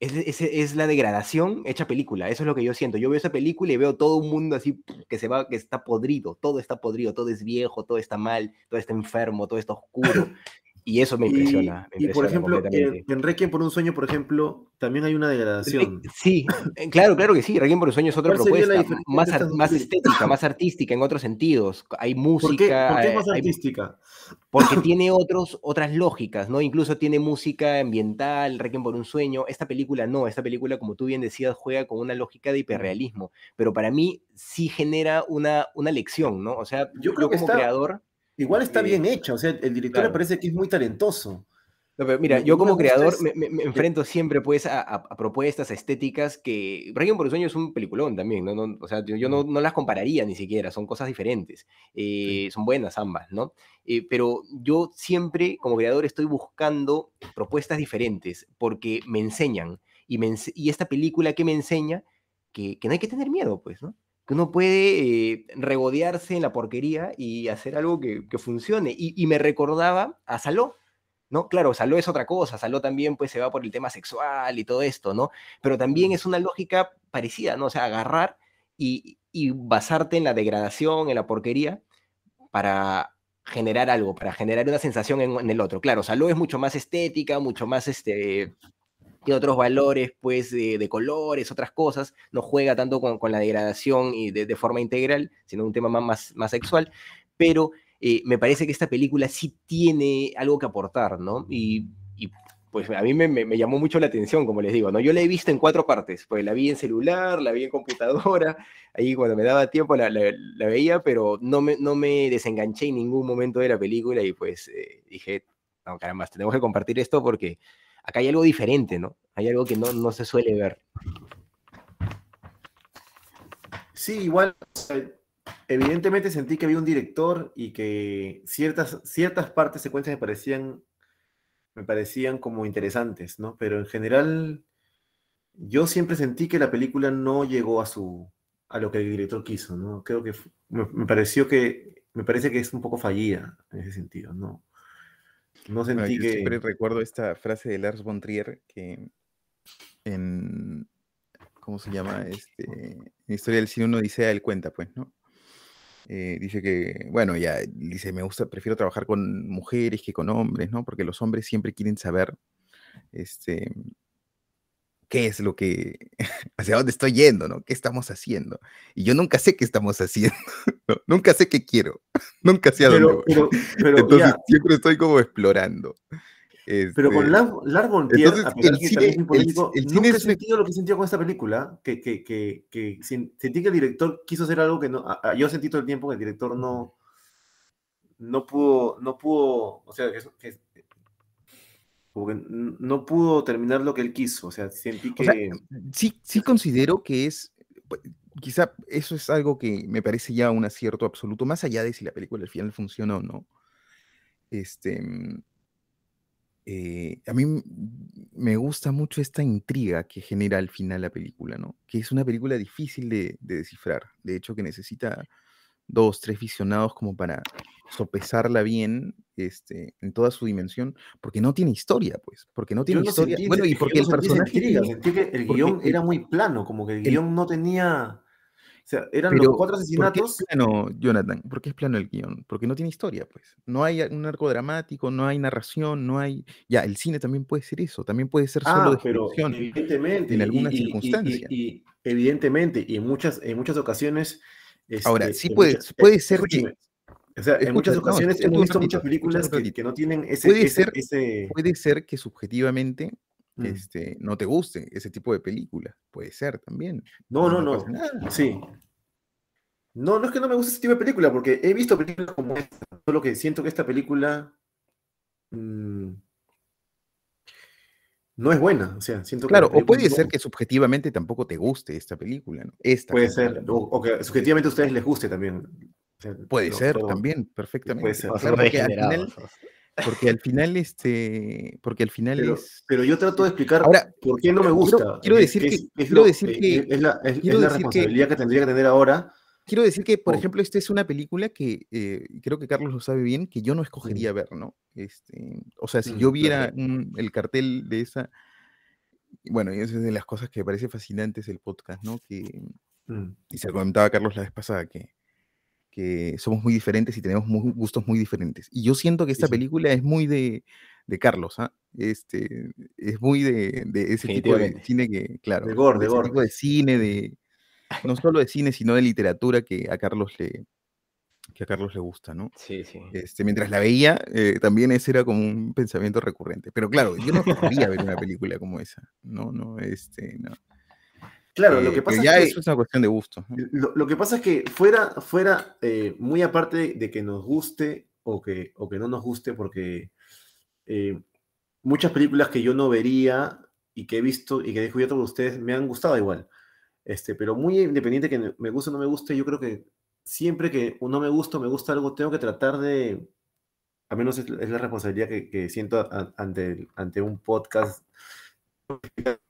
S1: Es, es, es la degradación hecha película. Eso es lo que yo siento. Yo veo esa película y veo todo un mundo así que se va, que está podrido. Todo está podrido, todo es viejo, todo está mal, todo está enfermo, todo está oscuro. [laughs] Y eso me
S2: Y-
S1: impresiona.
S2: Y, por ejemplo, en, en Requiem por un sueño, por ejemplo, también hay una degradación.
S1: Eh, Sí, eh, claro, claro que sí. Requiem por un sueño es otra
S2: ¿Cuál sería la
S1: propuesta, más, ar- más estética, más artística en otros sentidos. Hay
S2: ¿Por
S1: música,
S2: qué, por qué es
S1: eh,
S2: más
S1: hay-
S2: artística?
S1: porque [laughs] tiene otros, otras lógicas, ¿no? Incluso tiene música ambiental, Requiem por un sueño. Esta película no, esta película, como tú bien decías, juega con una lógica de hiperrealismo, pero para mí sí genera una, una lección, ¿no? O sea,
S2: Yo creo
S1: como
S2: está-
S1: creador,
S2: Igual está bien hecha, o sea, el director
S1: claro.
S2: me parece que es muy talentoso.
S1: No, pero mira, yo como creador me, me- me enfrento siempre pues a, propuestas, estéticas que... Requiem por un sueño es un peliculón también, ¿no? No- o sea, yo, no, no las compararía ni siquiera, son cosas diferentes. Eh, Son buenas ambas, ¿no? Eh, pero yo siempre como creador estoy buscando propuestas diferentes porque me enseñan. Y, me y esta película que me enseña que, que no hay que tener miedo, pues, ¿no? Que uno puede eh, regodearse en la porquería y hacer algo que, que funcione. Y, y me recordaba a Saló, ¿no? Claro, Saló es otra cosa, Saló también pues se va por el tema sexual y todo esto, ¿no? Pero también es una lógica parecida, ¿no? O sea, agarrar y, y basarte en la degradación, en la porquería, para generar algo, para generar una sensación en, en el otro. Claro, Saló es mucho más estética, mucho más, este, tiene otros valores, pues, de, de colores, otras cosas, no juega tanto con, con la degradación y de, de forma integral, sino un tema más, más, sexual, pero eh, me parece que esta película sí tiene algo que aportar, ¿no? Y, y, pues a mí me, me- me llamó mucho la atención, como les digo, ¿no? Yo la he visto en cuatro partes, pues la vi en celular, la vi en computadora, [laughs] ahí cuando me daba tiempo la, la- la veía, pero no me, no me desenganché en ningún momento de la película y pues eh, dije, no, caramba, tenemos que compartir esto porque acá hay algo diferente, ¿no? Hay algo que no, no se suele ver.
S2: Sí, igual, evidentemente sentí que había un director y que ciertas, ciertas partes, secuencias me parecían, me parecían como interesantes, ¿no? Pero en general, yo siempre sentí que la película no llegó a su, a lo que el director quiso, ¿no? Creo que me, me pareció que, me parece que es un poco fallida en ese sentido, ¿no? No
S3: Bueno,
S2: sentí
S3: yo
S2: que...
S3: siempre recuerdo esta frase de Lars von Trier que en, ¿cómo se llama? Este, en Historia del Cine uno dice, él cuenta, pues, ¿no? Eh, dice que, bueno, ya, dice, me gusta, prefiero trabajar con mujeres que con hombres, ¿no? Porque los hombres siempre quieren saber, este, qué es lo que, [laughs] hacia dónde estoy yendo, ¿no? ¿Qué estamos haciendo? Y yo nunca sé qué estamos [laughs] haciendo, ¿no? Nunca sé qué quiero, [laughs] nunca sé a dónde
S2: Pero,
S3: voy.
S2: pero, pero,
S3: Entonces
S2: ya,
S3: siempre estoy como explorando.
S2: Pero con
S3: Este,
S2: Lars von Trier,
S3: entonces,
S2: a pesar
S3: el
S2: que
S3: cine-
S2: es
S3: el-
S2: político,
S3: el cine
S2: nunca he
S3: es una-
S2: sentido lo que he sentido con esta película, que, que, que, que sentí que el director quiso hacer algo que no, a- a- yo sentí todo el tiempo que el director no, no pudo, no pudo, o sea, que- como que no pudo terminar lo que él quiso, o sea, sentí que...
S3: O sea, sí, sí considero que es, pu- quizá eso es algo que me parece ya un acierto absoluto, más allá de si la película al final funciona o no. Este, mm, eh, a mí me gusta mucho esta intriga que genera al final la película, ¿no? Que es una película difícil de, de descifrar. De hecho, que necesita dos, tres visionados como para sopesarla bien este, en toda su dimensión, porque no tiene historia, pues, porque no tiene
S2: no
S3: historia.
S2: sentí
S3: bueno, y porque el personaje
S2: intriga, sentí que el
S3: guion
S2: era muy plano, como que el
S3: el-
S2: guion no tenía... O sea, eran
S3: Pero,
S2: los cuatro
S3: ¿por qué
S2: asesinatos
S3: es plano, Jonathan? ¿Por qué es plano el guion? Porque no tiene historia, pues. No hay un arco dramático, no hay narración, no hay... Ya, el cine también puede ser eso, también puede ser solo
S2: Ah, pero evidentemente,
S3: en algunas
S2: y- y- y-
S3: circunstancias.
S2: y evidentemente, y en muchas, en muchas ocasiones.
S3: Ahora,
S2: este,
S3: sí puede-
S2: muchas-
S3: puede
S2: eh,
S3: ser que-
S2: O sea, en muchas
S3: no,
S2: ocasiones hemos
S3: un
S2: visto muchas películas que, no tienen ese.
S3: Puede
S2: ese,
S3: ser-
S2: ese-
S3: Puede ser que subjetivamente
S2: Mm.
S3: este, no te guste ese tipo de películas. Puede ser también.
S2: No, no,
S3: no
S2: no. Sí. No, no es que no me guste ese tipo de película, porque he visto películas como esta, solo que siento que esta película mm, no es buena. O sea, siento que la
S3: Claro, o puede
S2: no-
S3: ser que subjetivamente tampoco te guste esta película, ¿no? Esta
S2: Puede
S3: película,
S2: ser, o, o que subjetivamente a ustedes les guste también. O sea,
S3: Puede
S2: no,
S3: ser
S2: todo-
S3: también, perfectamente.
S2: ser.
S3: Claro,
S1: ser
S3: porque al final,
S1: degenerados.
S3: Porque al final, este, porque al final
S2: Pero,
S3: es.
S2: pero yo trato de explicar
S3: Ahora,
S2: por qué no me gusta.
S3: quiero
S2: Es-
S3: decir que-
S2: es eh,
S3: que-
S2: es la,
S3: decir que-
S2: responsabilidad que tendría que tener ahora.
S3: Quiero decir que, por
S2: Oh.
S3: ejemplo, esta es una película que eh, creo que Carlos lo sabe bien, que yo no escogería ver, ¿no? Este, o sea, si
S2: Mm,
S3: yo
S2: claro.
S3: viera un- el cartel de esa, bueno, y esa es de las cosas que me parece fascinantes el podcast, ¿no? Que,
S2: Mm,
S3: y se lo comentaba Carlos la vez pasada, que, que somos muy diferentes y tenemos gustos muy diferentes. Y yo siento que esta
S2: sí.
S3: película es muy de, de Carlos, ¿ah? Este, es muy de, de ese tipo de cine que, claro,
S2: De gore, de gore.
S3: tipo de cine, de, no solo de cine, sino de literatura que a Carlos le, que a Carlos le gusta, ¿no?
S1: Sí, sí.
S3: Este, mientras la veía, eh, también ese era como un pensamiento recurrente. Pero claro, yo no quería ver una película como esa. No, no, este, no.
S2: Claro, lo
S3: Eh,
S2: que pasa
S3: ya
S2: es que
S3: eso es una cuestión de gusto. ¿no?
S2: Lo, lo que pasa es que fuera, fuera eh, muy aparte de, de que nos guste o que, o que no nos guste, porque muchas películas que yo no vería y que he visto y que he descubierto por ustedes me han gustado igual. Este, pero muy independiente que me guste o no me guste, yo creo que siempre que no me gusta o me gusta algo, tengo que tratar de, al menos es, es la responsabilidad que, que siento a- ante, ante un podcast.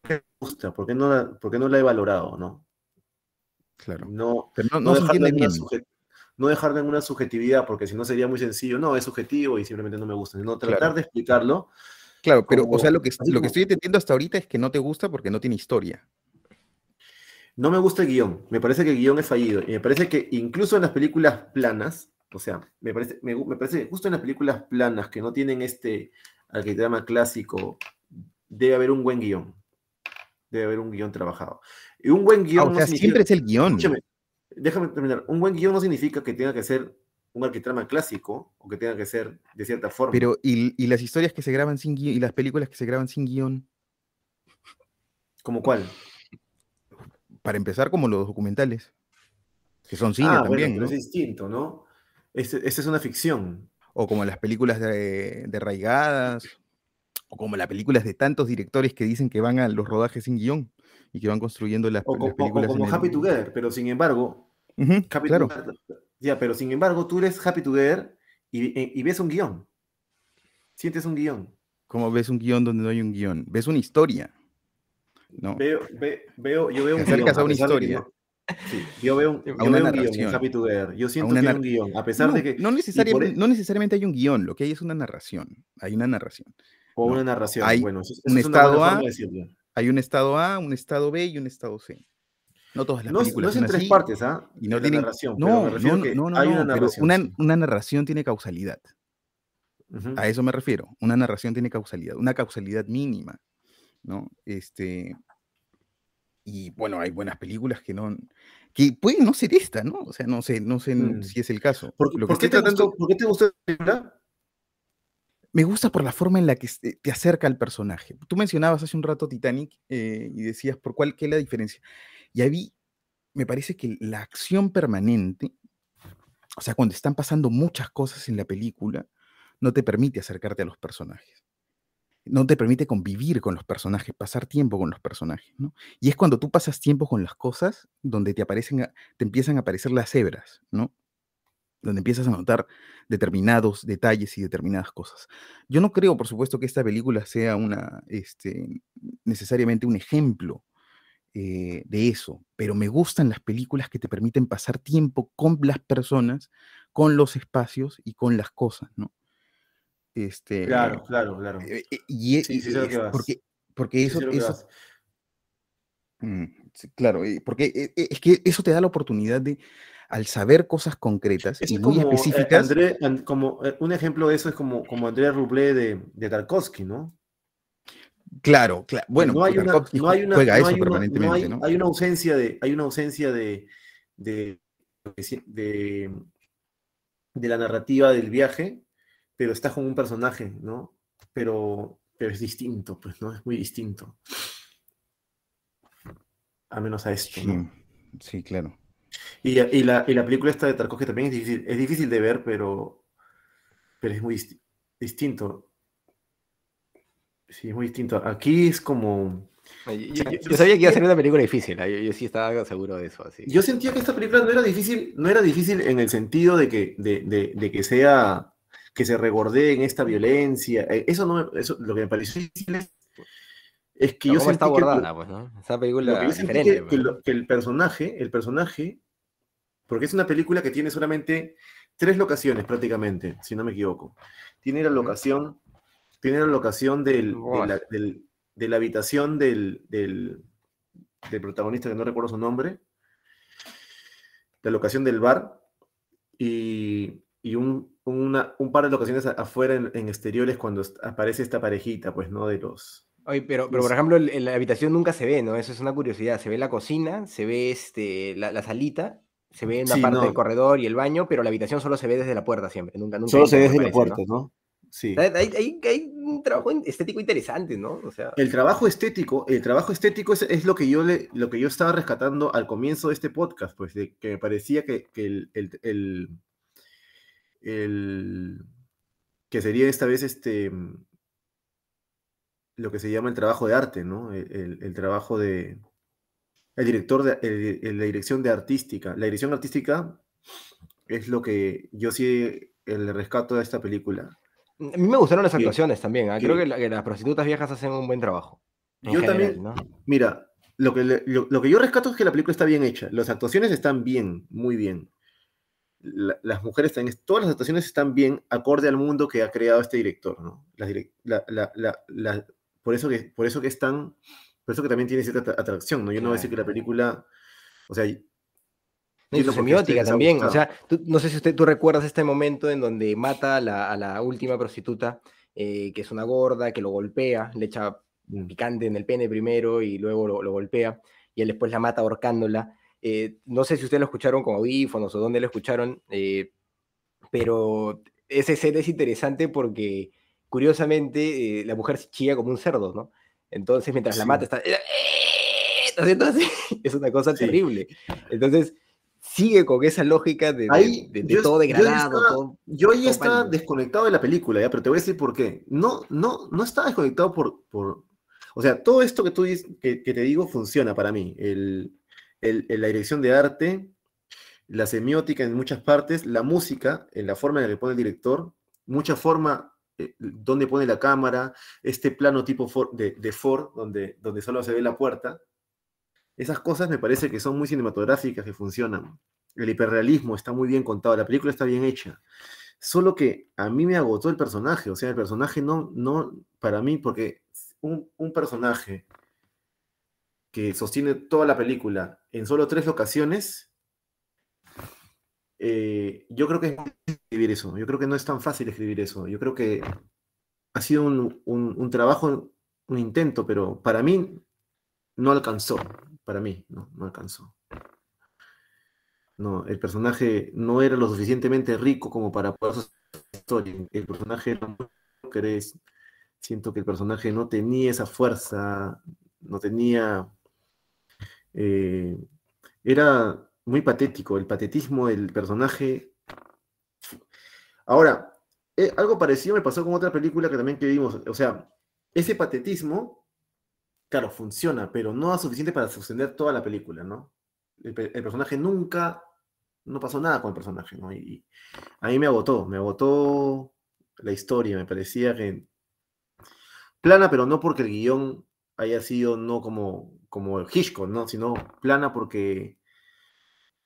S2: me gusta? ¿Por qué no la, por qué no la he valorado? ¿no?
S3: Claro.
S2: No,
S3: Pero no,
S2: una
S3: bien.
S2: suje- no dejarla en una subjetividad, porque si no sería muy sencillo. No, es subjetivo y simplemente no me gusta. No, tratar
S3: Claro.
S2: de explicarlo.
S3: Claro, pero, o sea, lo que, lo que estoy entendiendo hasta ahorita es que no te gusta porque no tiene historia.
S2: No me gusta el guion. Me parece que el guion es fallido. Y me parece que incluso en las películas planas, o sea, me parece, me, parece que justo en las películas planas que no tienen este arquitrama clásico, debe haber un buen guion. Debe haber un guion trabajado. Y un buen
S3: Ah,
S2: guion
S3: o
S2: no
S3: sea, siempre es el guion.
S2: Escúchame, déjame terminar. Un buen guion no significa que tenga que ser un arquitrama clásico o que tenga que ser de cierta forma.
S3: Pero, ¿y, y las historias que se graban sin guion y las películas que se graban sin guion?
S2: ¿Como cuál?
S3: Para empezar, como los documentales, que son cine
S2: ah, bueno,
S3: también,
S2: pero
S3: ¿no?
S2: es distinto, ¿no? Este- Esta es una ficción.
S3: O como las películas de, de Raigadas, o como las películas de tantos directores que dicen que van a los rodajes sin guion y que van construyendo las,
S2: O,
S3: las
S2: co- o- o
S3: películas.
S2: como
S3: en el-
S2: Happy Together, pero sin embargo,
S3: Ujú,
S2: Happy
S3: claro.
S2: Together- ya, pero sin embargo, tú eres Happy Together y, y- y ves un guion. Sientes un guion.
S3: Como ves un guion donde no hay un guion, ves una historia. ¿No?
S2: Veo, ve- veo, yo veo un guion,
S3: a una historia.
S2: no- sí, yo veo un, [laughs] yo
S3: una
S2: veo un guion Happy Together. Yo siento que hay un guion, a pesar
S3: no,
S2: de que.
S3: no, necesariamente, no necesariamente hay un guion, lo que hay es una narración. Hay una narración.
S2: O una narración.
S3: hay
S2: bueno, eso, eso
S3: un
S2: es
S3: estado A,
S2: de.
S3: Hay un estado A, un estado B y un estado C. No todas las
S2: No es, no
S3: películas
S2: es en tres
S3: así
S2: partes, ¿ah?
S3: y no
S2: La
S3: tienen.
S2: narración,
S3: No, no, no, no,
S2: hay una narración.
S3: una, una narración tiene causalidad.
S2: Ujú.
S3: A eso me refiero. Una narración tiene causalidad, una causalidad mínima, ¿no? Este, y bueno, hay buenas películas que no, que pueden no ser esta, ¿no? O sea, no sé, no sé
S2: Mm.
S3: si es el caso.
S2: ¿Por, qué-
S3: Lo que
S2: por qué
S3: estoy
S2: te
S3: tratando,
S2: gustó, ¿Por qué te gustó esta película?
S3: me gusta por la forma en la que s- te acerca al personaje. Tú mencionabas hace un rato Titanic eh, y decías por cuál, qué es la diferencia. Y ahí me parece que la acción permanente, o sea, cuando están pasando muchas cosas en la película, no te permite acercarte a los personajes. No te permite convivir con los personajes, pasar tiempo con los personajes, ¿no? Y es cuando tú pasas tiempo con las cosas donde te aparecen, te empiezan a aparecer las hebras, ¿no? Donde empiezas a notar determinados detalles y determinadas cosas. Yo no creo, por supuesto, que esta película sea una, este, necesariamente un ejemplo eh, de eso, pero me gustan las películas que te permiten pasar tiempo con las personas, con los espacios y con las cosas, ¿no? Este,
S2: Claro, claro, claro.
S3: eh, eh, y,
S2: Sí,
S3: y-
S2: sí lo
S3: es
S2: que
S3: porque, porque
S2: Sí,
S3: eso, eso-. Mm, sí, claro, eh, porque eh, eh, es que eso te da la oportunidad de, al saber cosas concretas
S2: Eso
S3: y muy
S2: como, eh,
S3: específicas,
S2: André- an- como eh, un ejemplo de eso es como, como Andrea Rublé de, de Tarkovsky, ¿no?
S3: claro, claro, bueno,
S2: no hay una, no hay una,
S3: juega
S2: no
S3: eso
S2: hay una- no
S3: permanentemente,
S2: hay-
S3: ¿no?
S2: hay una ausencia de, hay una ausencia de, de, de, de la narrativa del viaje, pero estás con un personaje, ¿no? Pero, pero es distinto, pues, ¿no? Es muy distinto. A menos a esto, ¿no?
S3: Sí, claro.
S2: Y, y la, y la película esta de Tarkovsky también es difícil, es difícil de ver, pero, pero es muy disti- distinto. Sí, es muy distinto. Aquí es como...
S1: Yo,
S2: sea,
S1: yo-
S2: yo
S1: yo sabía que iba a ser una película difícil, ¿ah? yo, yo sí estaba seguro de eso. Así.
S2: Yo sentía que esta película no era difícil, no era difícil en el sentido de que, de, de- de que sea, que se regordeen esta violencia. Eh, Eso no me- eso, lo que me pareció difícil es, que yo
S1: ¿Cómo está
S2: sentí que
S1: pues, ¿no? Esa película
S2: que yo sentí
S1: diferente.
S2: que, que
S1: pues.
S2: lo- que el personaje, el personaje, porque es una película que tiene solamente tres locaciones prácticamente, si no me equivoco. Tiene la locación, tiene la locación del, de, la, del- de la habitación del, del, del protagonista, que no recuerdo su nombre, la locación del bar y, y un, una- un par de locaciones a- afuera en, en exteriores cuando aparece esta parejita, pues, ¿no? De los...
S1: Oye, pero, pero por ejemplo, el- el- la habitación nunca se ve, ¿no? Eso es una curiosidad. Se ve la cocina, se ve este, la, la salita, se ve una
S2: Sí,
S1: parte
S2: no.
S1: del corredor y el baño, pero la habitación solo se ve desde la puerta siempre. Nunca, nunca
S2: Solo se ve desde la puerta, ¿no? Sí.
S1: ¿no? Hay, hay- hay un trabajo estético interesante, ¿no? O sea,
S2: El trabajo estético, el trabajo estético es, es lo que yo le, lo que yo estaba rescatando al comienzo de este podcast, pues de que me parecía que, que el, el- el- el- que sería esta vez este mm, lo que se llama el trabajo de arte, ¿no? El, el- el trabajo de el director de el- la dirección de artística. La dirección artística es lo que yo sí el rescato de esta película.
S1: a mí me gustaron las
S2: que-
S1: actuaciones también. ¿ah? Creo
S2: que-
S1: que, la- que las prostitutas viejas hacen un buen trabajo.
S2: Yo
S1: general,
S2: también,
S1: ¿no?
S2: Mira, lo que, le- lo, lo que yo rescato es que la película está bien hecha. Las actuaciones están bien, muy bien. La- las mujeres también, todas las actuaciones están bien acorde al mundo que ha creado este director, ¿no? La- por, eso que, por eso que es tan, por eso que también tiene cierta atra- atracción, ¿no? Yo no voy a decir que la película, o sea,
S1: No, y su semiótica también. O sea, tú- no sé si usted, tú recuerdas este momento en donde mata a la, a la última prostituta, eh, que es una gorda, que lo golpea, le echa
S2: Mm.
S1: picante en el pene primero y luego lo, lo golpea, y él después la mata ahorcándola. Eh, no sé si ustedes lo escucharon con audífonos o dónde lo escucharon, eh, pero esa escena es interesante porque, curiosamente, eh, la mujer chilla como un cerdo, ¿no? Entonces, mientras la mata, está... está haciendo así. [laughs] Es una cosa
S2: Sí.
S1: terrible. Entonces, sigue con esa lógica de, de-
S2: Ahí,
S1: de- de
S2: yo-
S1: todo
S2: yo ya
S1: degradado,
S2: estaba-
S1: todo...
S2: Yo ahí
S1: todo
S2: estaba desconectado de la película, ¿ya? Pero te voy a decir por qué. No, no, no estaba desconectado por, por... O sea, todo esto que tú dices, que, que te digo funciona para mí. El, el- el- la dirección de arte, la semiótica en muchas partes, la música, en la forma en la que pone el director, mucha forma, eh, donde pone la cámara, este plano tipo de, de Ford, donde, donde solo se ve la puerta. Esas cosas me parece que son muy cinematográficas, que funcionan. El hiperrealismo está muy bien contado, la película está bien hecha. Solo que a mí me agotó el personaje, o sea, el personaje no, no, para mí, porque un, un personaje que sostiene toda la película en solo tres locaciones, eh, yo creo que es escribir eso, yo creo que no es tan fácil escribir eso, yo creo que ha sido un, trabajo, un intento, pero para mí no alcanzó, para mí no, no alcanzó. No, el personaje no era lo suficientemente rico como para poder sostener la historia. El personaje era muy. Siento que el personaje no tenía esa fuerza, no tenía. Eh, era muy patético, el patetismo del personaje. Ahora, eh, algo parecido me pasó con otra película que también que vimos. O sea, ese patetismo, claro, funciona, pero no es suficiente para sostener toda la película, ¿no? El, pe- el personaje nunca, no pasó nada con el personaje, ¿no? Y, y a mí me agotó, me agotó la historia, me parecía que plana, pero no porque el guion haya sido no como, como Hitchcock, ¿no? Sino plana porque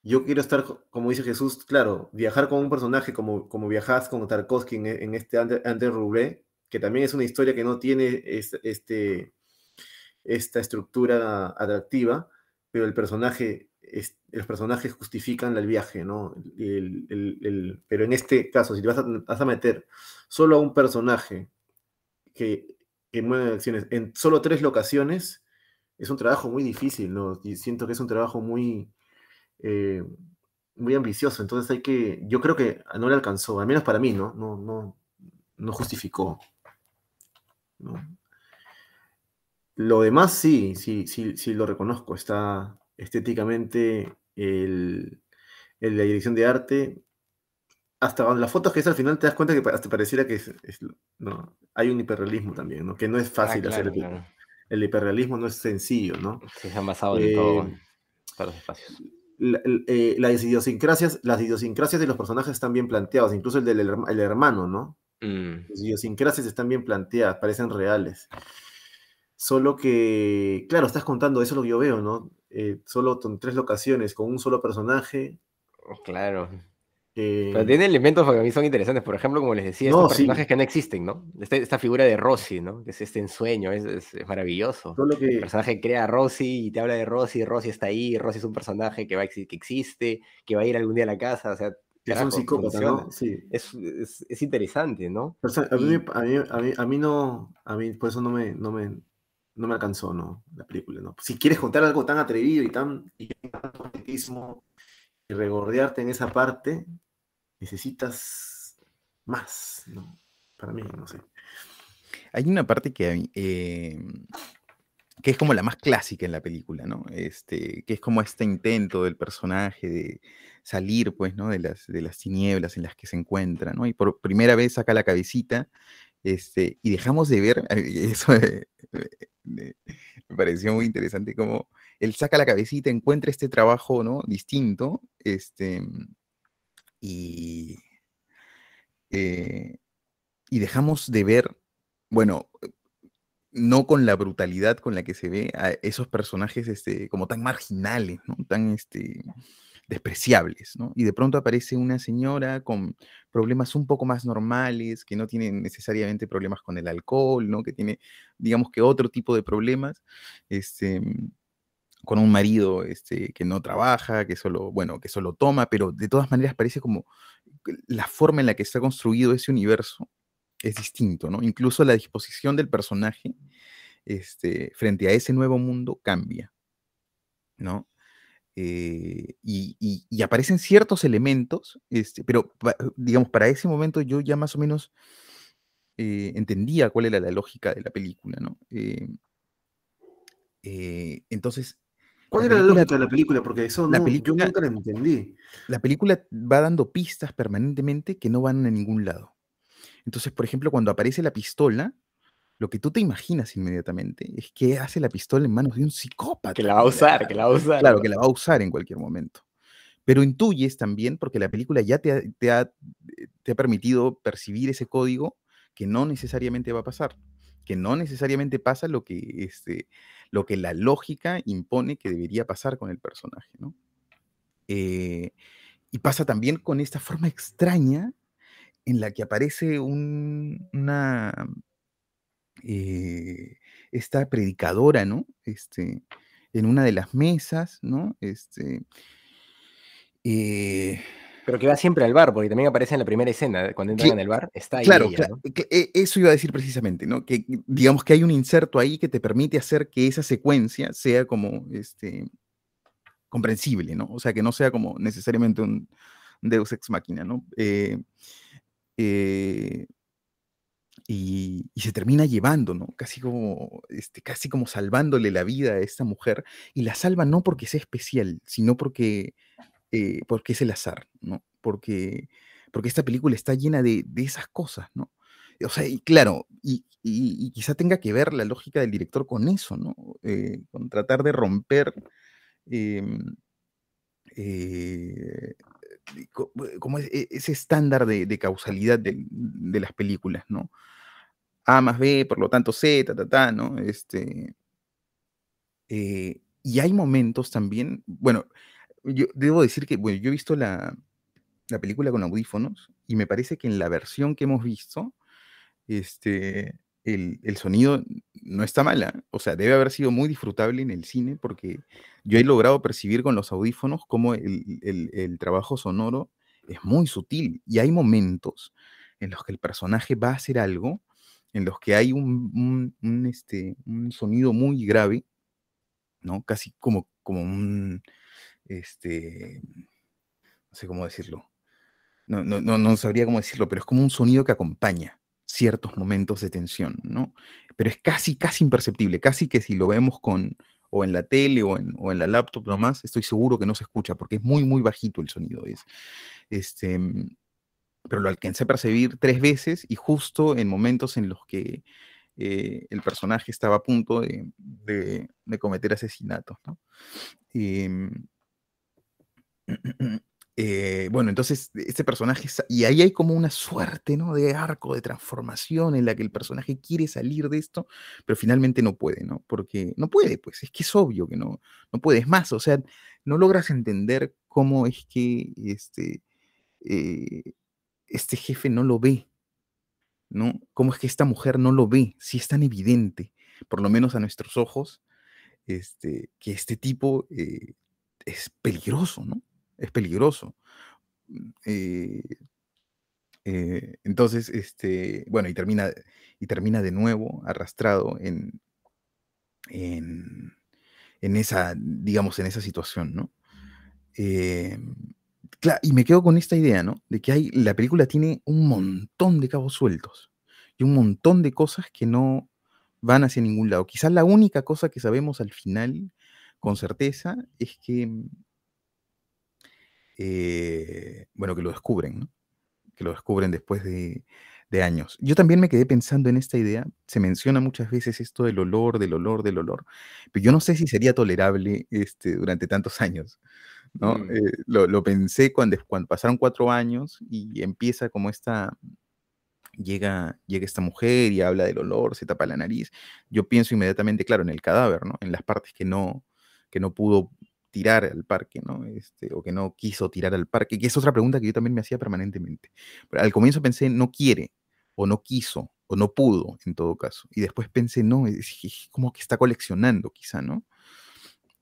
S2: yo quiero estar, co- como dice Jesús, claro, viajar con un personaje como, como viajas con Tarkovsky en, en este Ante Roulet, que también es una historia que no tiene es- este, esta estructura atractiva, pero el personaje, los personajes justifican el viaje, ¿no? El- el- el- pero en este caso, si te vas a meter solo a un personaje que, en solo tres locaciones, es un trabajo muy difícil, siento que es un trabajo muy, eh, muy ambicioso. Entonces hay que, yo creo que no le alcanzó, al menos para mí, ¿no? No, no, justificó. Lo demás sí, sí, sí, sí lo reconozco. Está estéticamente el, el- la dirección de arte. Hasta las fotos que es al final te das cuenta que hasta pareciera que es, es- no, hay un hiperrealismo también, ¿no? Que no es
S1: Ah,
S2: fácil hacer el,
S1: claro.
S2: el hiperrealismo, no es sencillo, ¿no?
S1: Sí, se han basado en todo,
S2: Eh,
S1: todos los espacios.
S2: la- eh, las idiosincrasias, las idiosincrasias de los personajes están bien planteados, incluso el del el hermano, ¿no?
S1: Mm.
S2: Las idiosincrasias están bien planteadas, parecen reales. Solo que, claro, estás contando, eso es lo que yo veo, ¿no? Eh, solo en tres locaciones, con un solo personaje.
S1: Claro.
S2: Eh,
S1: Pero tiene elementos que a mí son interesantes. Por ejemplo, como les decía,
S2: No,
S1: estos
S2: sí.
S1: personajes que no existen, ¿no? Este- esta figura de Rosy, ¿no? Que es este ensueño, es, es- es maravilloso.
S2: solo
S1: El
S2: que,
S1: personaje crea a Rosy y te habla de Rosy, Rosy está ahí, Rosy es un personaje que, va que existe, que va a ir algún día a la casa, o sea,
S2: es un psicópata,
S1: funciona.
S2: ¿no? Sí.
S1: Es, es- es interesante, ¿no?
S2: Pero, o sea, a, mí,
S1: Y-
S2: a, mí, a, mí, a mí no, a mí por eso no me, no me, no me alcanzó, ¿no? La película, ¿no? Si quieres contar algo tan atrevido y tan, y tanto y regordearte en esa parte, necesitas más, ¿no? Para mí, no sé.
S3: Hay una parte que, eh, que es como la más clásica en la película, ¿no? Este, que es como este intento del personaje de salir, pues, ¿no? De las, de las tinieblas en las que se encuentra, ¿no? Y por primera vez saca la cabecita, este, y dejamos de ver, eso me, me pareció muy interesante, como él saca la cabecita, encuentra este trabajo, ¿no? Distinto, este, y, eh, y dejamos de ver, bueno, no con la brutalidad con la que se ve a esos personajes este, como tan marginales, ¿no? tan este, despreciables. ¿no? Y de pronto aparece una señora con problemas un poco más normales, que no tiene necesariamente problemas con el alcohol, ¿no? que tiene, digamos que otro tipo de problemas, este, con un marido este, que no trabaja, que solo, bueno, que solo toma, pero de todas maneras parece como la forma en la que está construido ese universo es distinto, ¿no? Incluso la disposición del personaje este, frente a ese nuevo mundo cambia, ¿no? Eh, y, y- aparecen ciertos elementos, este, pero digamos, para ese momento yo ya más o menos eh, entendía cuál era la lógica de la película, ¿no? Eh, entonces,
S2: ¿Cuál
S3: la
S2: era la
S3: película-
S2: lógica de la película? Porque eso
S3: la
S2: no, yo nunca la entendí.
S3: la película va dando pistas permanentemente que no van a ningún lado. Entonces, por ejemplo, cuando aparece la pistola, lo que tú te imaginas inmediatamente es que hace la pistola en manos de un psicópata.
S1: Que la va a usar, que la va a usar.
S3: Claro, que la va a usar en cualquier momento. Pero intuyes también, porque la película ya te ha, te ha- te ha permitido percibir ese código, que no necesariamente va a pasar. Que no necesariamente pasa lo que, este, lo que la lógica impone que debería pasar con el personaje, ¿no? Eh, y pasa también con esta forma extraña en la que aparece un- una, eh, esta predicadora, ¿no? Este, en una de las mesas, ¿no? Este, eh,
S1: Pero que va siempre al bar, porque también aparece en la primera escena, cuando entran
S3: Cla-
S1: en el bar, está ahí
S3: claro,
S1: ella,
S3: cla-
S1: ¿no?
S3: que- e- eso iba a decir precisamente, ¿no? Que digamos que hay un inserto ahí que te permite hacer que esa secuencia sea como, este, comprensible, ¿no? O sea, que no sea como necesariamente un Deus ex machina, ¿no? Eh, eh, y, y se termina llevando, ¿no? Casi como, este, casi como salvándole la vida a esta mujer, y la salva no porque sea especial, sino porque, eh, porque es el azar, ¿no? Porque, porque esta película está llena de, de esas cosas, ¿no? O sea, y claro, y, y- quizá tenga que ver la lógica del director con eso, ¿no? Eh, con tratar de romper em, eh, como e- ese estándar de, de causalidad del- de, las películas, ¿no? A más B, por lo tanto C, ta, ta, ta, ¿no? Este, y hay momentos también, bueno, yo debo decir que, bueno, yo he visto la, la película con audífonos y me parece que en la versión que hemos visto, este, el, el sonido no está mala, o sea, debe haber sido muy disfrutable en el cine porque yo he logrado percibir con los audífonos cómo el, el- el trabajo sonoro es muy sutil y hay momentos en los que el personaje va a hacer algo, en los que hay un, un- este, un sonido muy grave, ¿no? Casi como, como un, este, no sé cómo decirlo, no, no, no, no sabría cómo decirlo, pero es como un sonido que acompaña ciertos momentos de tensión, ¿no? Pero es casi, casi imperceptible, casi que si lo vemos con, o en la tele o en, o en la laptop nomás, estoy seguro que no se escucha, porque es muy, muy bajito el sonido. Es, este, pero lo alcancé a percibir tres veces y justo en momentos en los que eh, el personaje estaba a punto de, de- de cometer asesinatos, ¿no? Em, [clears throat] eh, bueno, entonces este personaje, y ahí hay como una suerte, ¿no? De arco de transformación en la que el personaje quiere salir de esto, pero finalmente no puede, ¿no? Porque no puede, pues es que es obvio que no, no puede. Es más, o sea, no logras entender cómo es que este, eh, este jefe no lo ve, ¿no? Cómo es que esta mujer no lo ve, si es tan evidente, por lo menos a nuestros ojos, este, que este tipo eh, es peligroso, ¿no? Es peligroso. Eh, eh, entonces, este, bueno, y termina, y termina de nuevo arrastrado en, en, esa, digamos, en esa situación, ¿no? Eh, y me quedo con esta idea, ¿no? De que hay, la película tiene un montón de cabos sueltos y un montón de cosas que no van hacia ningún lado. Quizás la única cosa que sabemos al final con certeza es que eh, bueno, que lo descubren, ¿no? que lo descubren después de, años. Yo también me quedé pensando en esta idea, se menciona muchas veces esto del olor, del olor, del olor, pero yo no sé si sería tolerable este, durante tantos [laughs] años. ¿no? Mm. Eh, lo, pensé cuando, cuando pasaron cuatro años y empieza como esta, llega, llega esta mujer y habla del olor, se tapa la nariz. Yo pienso inmediatamente, claro, en el cadáver, ¿no? En las partes que no, que no pudo tirar al parque, ¿no? Este, o que no quiso tirar al parque, que es otra pregunta que yo también me hacía permanentemente. Pero al comienzo pensé, no quiere, o no quiso, o no pudo, en todo caso. Y después pensé, no, es como que está coleccionando, quizá, ¿no?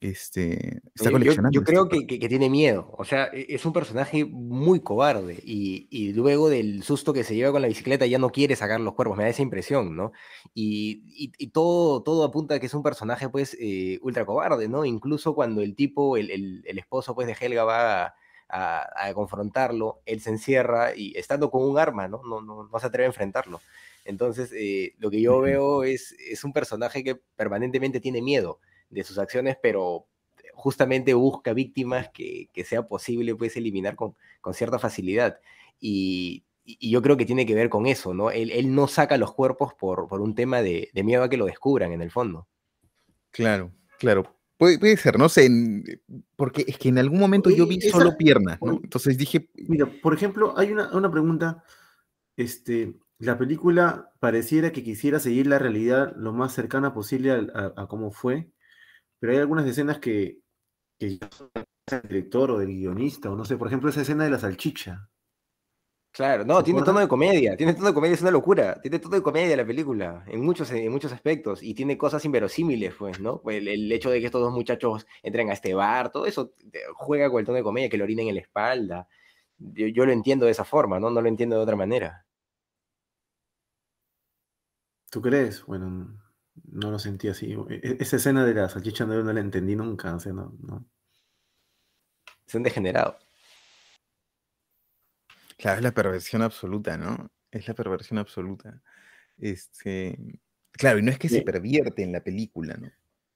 S3: Este, está
S1: coleccionando. Yo, creo que, tiene miedo. O sea, e, es un personaje muy cobarde. Y, luego del susto que se lleva con la bicicleta ya no quiere sacar los cuerpos. Me da esa impresión, ¿no? Y, todo, todo apunta a que es un personaje, pues, eh, ultra cobarde, ¿no? Incluso cuando el tipo, el, esposo, pues, de Helga va a, confrontarlo, él se encierra y estando con un arma, ¿no? No, no, se atreve a enfrentarlo. Entonces, eh, lo que yo veo es, es un personaje que permanentemente tiene miedo de sus acciones, pero justamente busca víctimas que, sea posible pues eliminar con, con cierta facilidad. Y, yo creo que tiene que ver con eso, ¿no? Él, no saca los cuerpos por, por un tema de, miedo a que lo descubran en el fondo.
S3: Claro, claro. Puede, ser, no sé, porque es que en algún momento yo vi solo piernas, ¿no? Entonces dije...
S2: Mira, por ejemplo, hay una, una pregunta, este, la película pareciera que quisiera seguir la realidad lo más cercana posible a, a cómo fue, pero hay algunas escenas que, que del director o del guionista, o no sé, por ejemplo, esa escena de la salchicha.
S1: Claro, no, tiene tono de comedia, tiene tono de comedia, es una locura, tiene tono de comedia la película, en muchos, en muchos aspectos, y tiene cosas inverosímiles, pues, ¿no? El, el, hecho de que estos dos muchachos entren a este bar, todo eso eh, juega con el tono de comedia, que lo orinen en la espalda. Yo, yo lo entiendo de esa forma, ¿no? No lo entiendo de otra manera.
S2: ¿Tú crees? Bueno, no lo sentí así. E, e, esa escena de la salchicha no, la entendí nunca. O sea, no,
S1: Es un degenerado.
S3: Claro, es la perversión absoluta, ¿no? Es la perversión absoluta. Este, claro, y no es que se pervierte en la película, ¿no?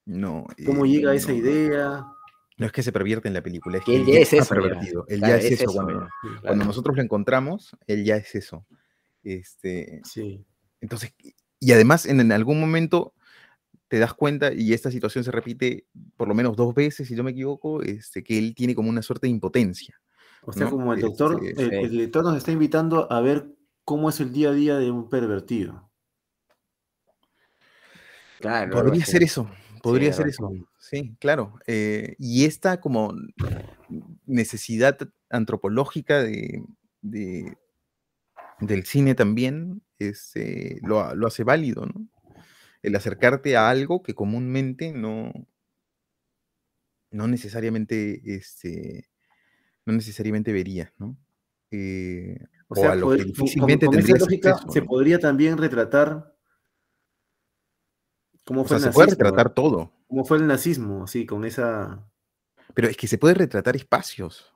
S3: No.
S2: ¿Cómo llega a esa idea?
S3: No es que se pervierte en la película, es que él, ya es eso. Pervertido. Él ya es, eso. cuando, cuando, nosotros lo encontramos, él ya es eso. Este,
S2: sí.
S3: Entonces, y además en, algún momento te das cuenta, y esta situación se repite por lo menos dos veces, si yo me equivoco, este, que él tiene como una suerte de impotencia.
S2: O sea, como el doctor, este, el, lector nos está invitando a ver cómo es el día a día de un pervertido.
S3: Claro. Podría ser eso, podría ser eso. Sí, claro. Eh, y esta como necesidad antropológica de, del cine también este, lo, hace válido, ¿no? El acercarte a algo que comúnmente no, no necesariamente, este, no necesariamente verías, ¿no?
S2: Eh, o, sea, a lo que difícilmente se podría también retratar
S3: cómo fue el nazismo, se puede retratar todo.
S2: Cómo fue el nazismo, así, con esa...
S3: Pero es que se puede retratar espacios.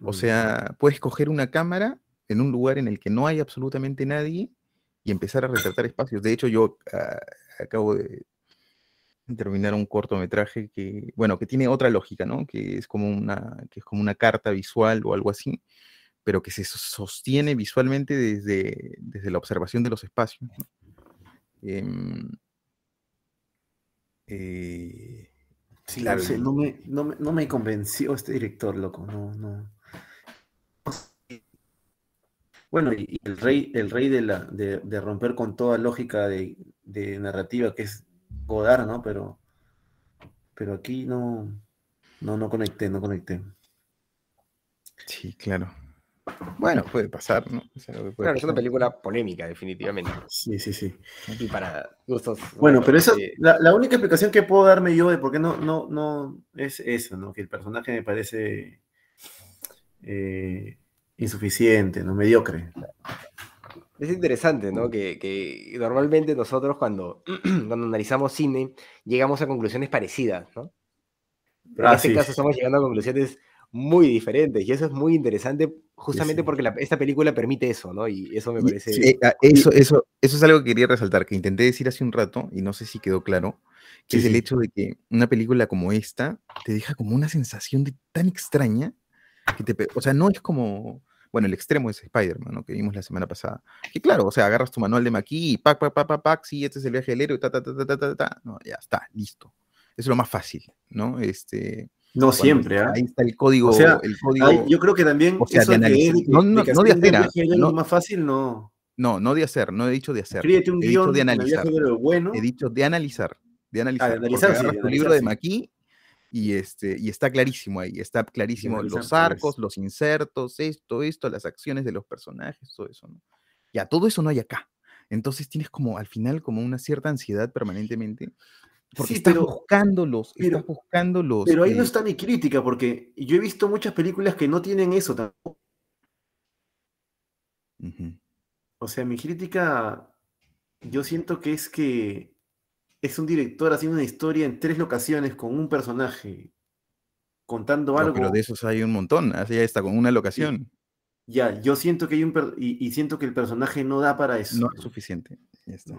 S3: O mm. sea, puedes coger una cámara en un lugar en el que no hay absolutamente nadie y empezar a retratar espacios. De hecho, yo ah, acabo de terminar un cortometraje que, bueno, que tiene otra lógica, ¿no? Que es como una, que es como una carta visual o algo así, pero que se sostiene visualmente desde, desde la observación de los espacios. Em,
S2: eh, sí, claro, no, me, no, me, convenció este director, loco, no, no. Bueno, y, el rey, el rey de, la, de, romper con toda lógica de, narrativa que es Godard, ¿no? Pero, pero aquí no, no, no conecté, no conecté.
S3: Sí, claro. Bueno, puede pasar, ¿no?
S1: claro, es una película polémica, definitivamente.
S2: Sí, sí, sí.
S1: Y para gustos.
S2: Bueno, pero eso, la, única explicación que puedo darme yo de por qué no, no, no es eso, ¿no? Que el personaje me parece eh, insuficiente, ¿no? Mediocre.
S1: Es interesante, ¿no? Que, normalmente nosotros cuando, [clears throat] cuando analizamos cine llegamos a conclusiones parecidas, ¿no? Pero en ah, este caso estamos llegando a conclusiones muy diferentes y eso es muy interesante justamente porque esta película permite eso, ¿no? Y eso me parece...
S3: Ah, eso, eso, eso es algo que quería resaltar, que intenté decir hace un rato y no sé si quedó claro, que es el hecho de que una película como esta te deja como una sensación de tan extraña que te... O sea, no es como bueno, el extremo es Spider-Man, ¿no? Que vimos la semana pasada. Que claro, o sea, agarras tu manual de Maquis y pac, pac, pac, pac, pac, sí, este es el viaje del héroe, ta, ta, ta, ta, ta, ta, ta. No, ya está, listo. Es lo más fácil, ¿no? Este,
S2: no siempre, ¿ah?
S3: Ahí está el código. O sea, el código
S2: yo creo que también
S3: o sea,
S2: eso de
S3: de, no, no, no de hacer.
S2: No, más fácil, no.
S3: No, no de hacer, no he dicho de hacer.
S2: Escríbete un
S3: he
S2: guion
S3: dicho de analizar.
S2: Bueno.
S3: He dicho de analizar. De analizar.
S2: Ah, de analizar, sí,
S3: tu libro de Maquis y, este, y está clarísimo ahí, está clarísimo los arcos, los insertos, esto, esto, las acciones de los personajes, todo eso, ¿no? Ya, todo eso no hay acá. Entonces tienes como al final como una cierta ansiedad permanentemente. Porque estás buscando los, pero, estás buscando los.
S2: Pero ahí no está mi crítica, porque yo he visto muchas películas que no tienen eso tampoco. O sea, mi crítica, yo siento que es que es un director haciendo una historia en tres locaciones con un personaje contando algo.
S3: Pero de esos hay un montón, así ya está, con una locación.
S2: Ya, yo siento que hay un y, siento que el personaje no da para eso.
S3: No es suficiente. Ya está.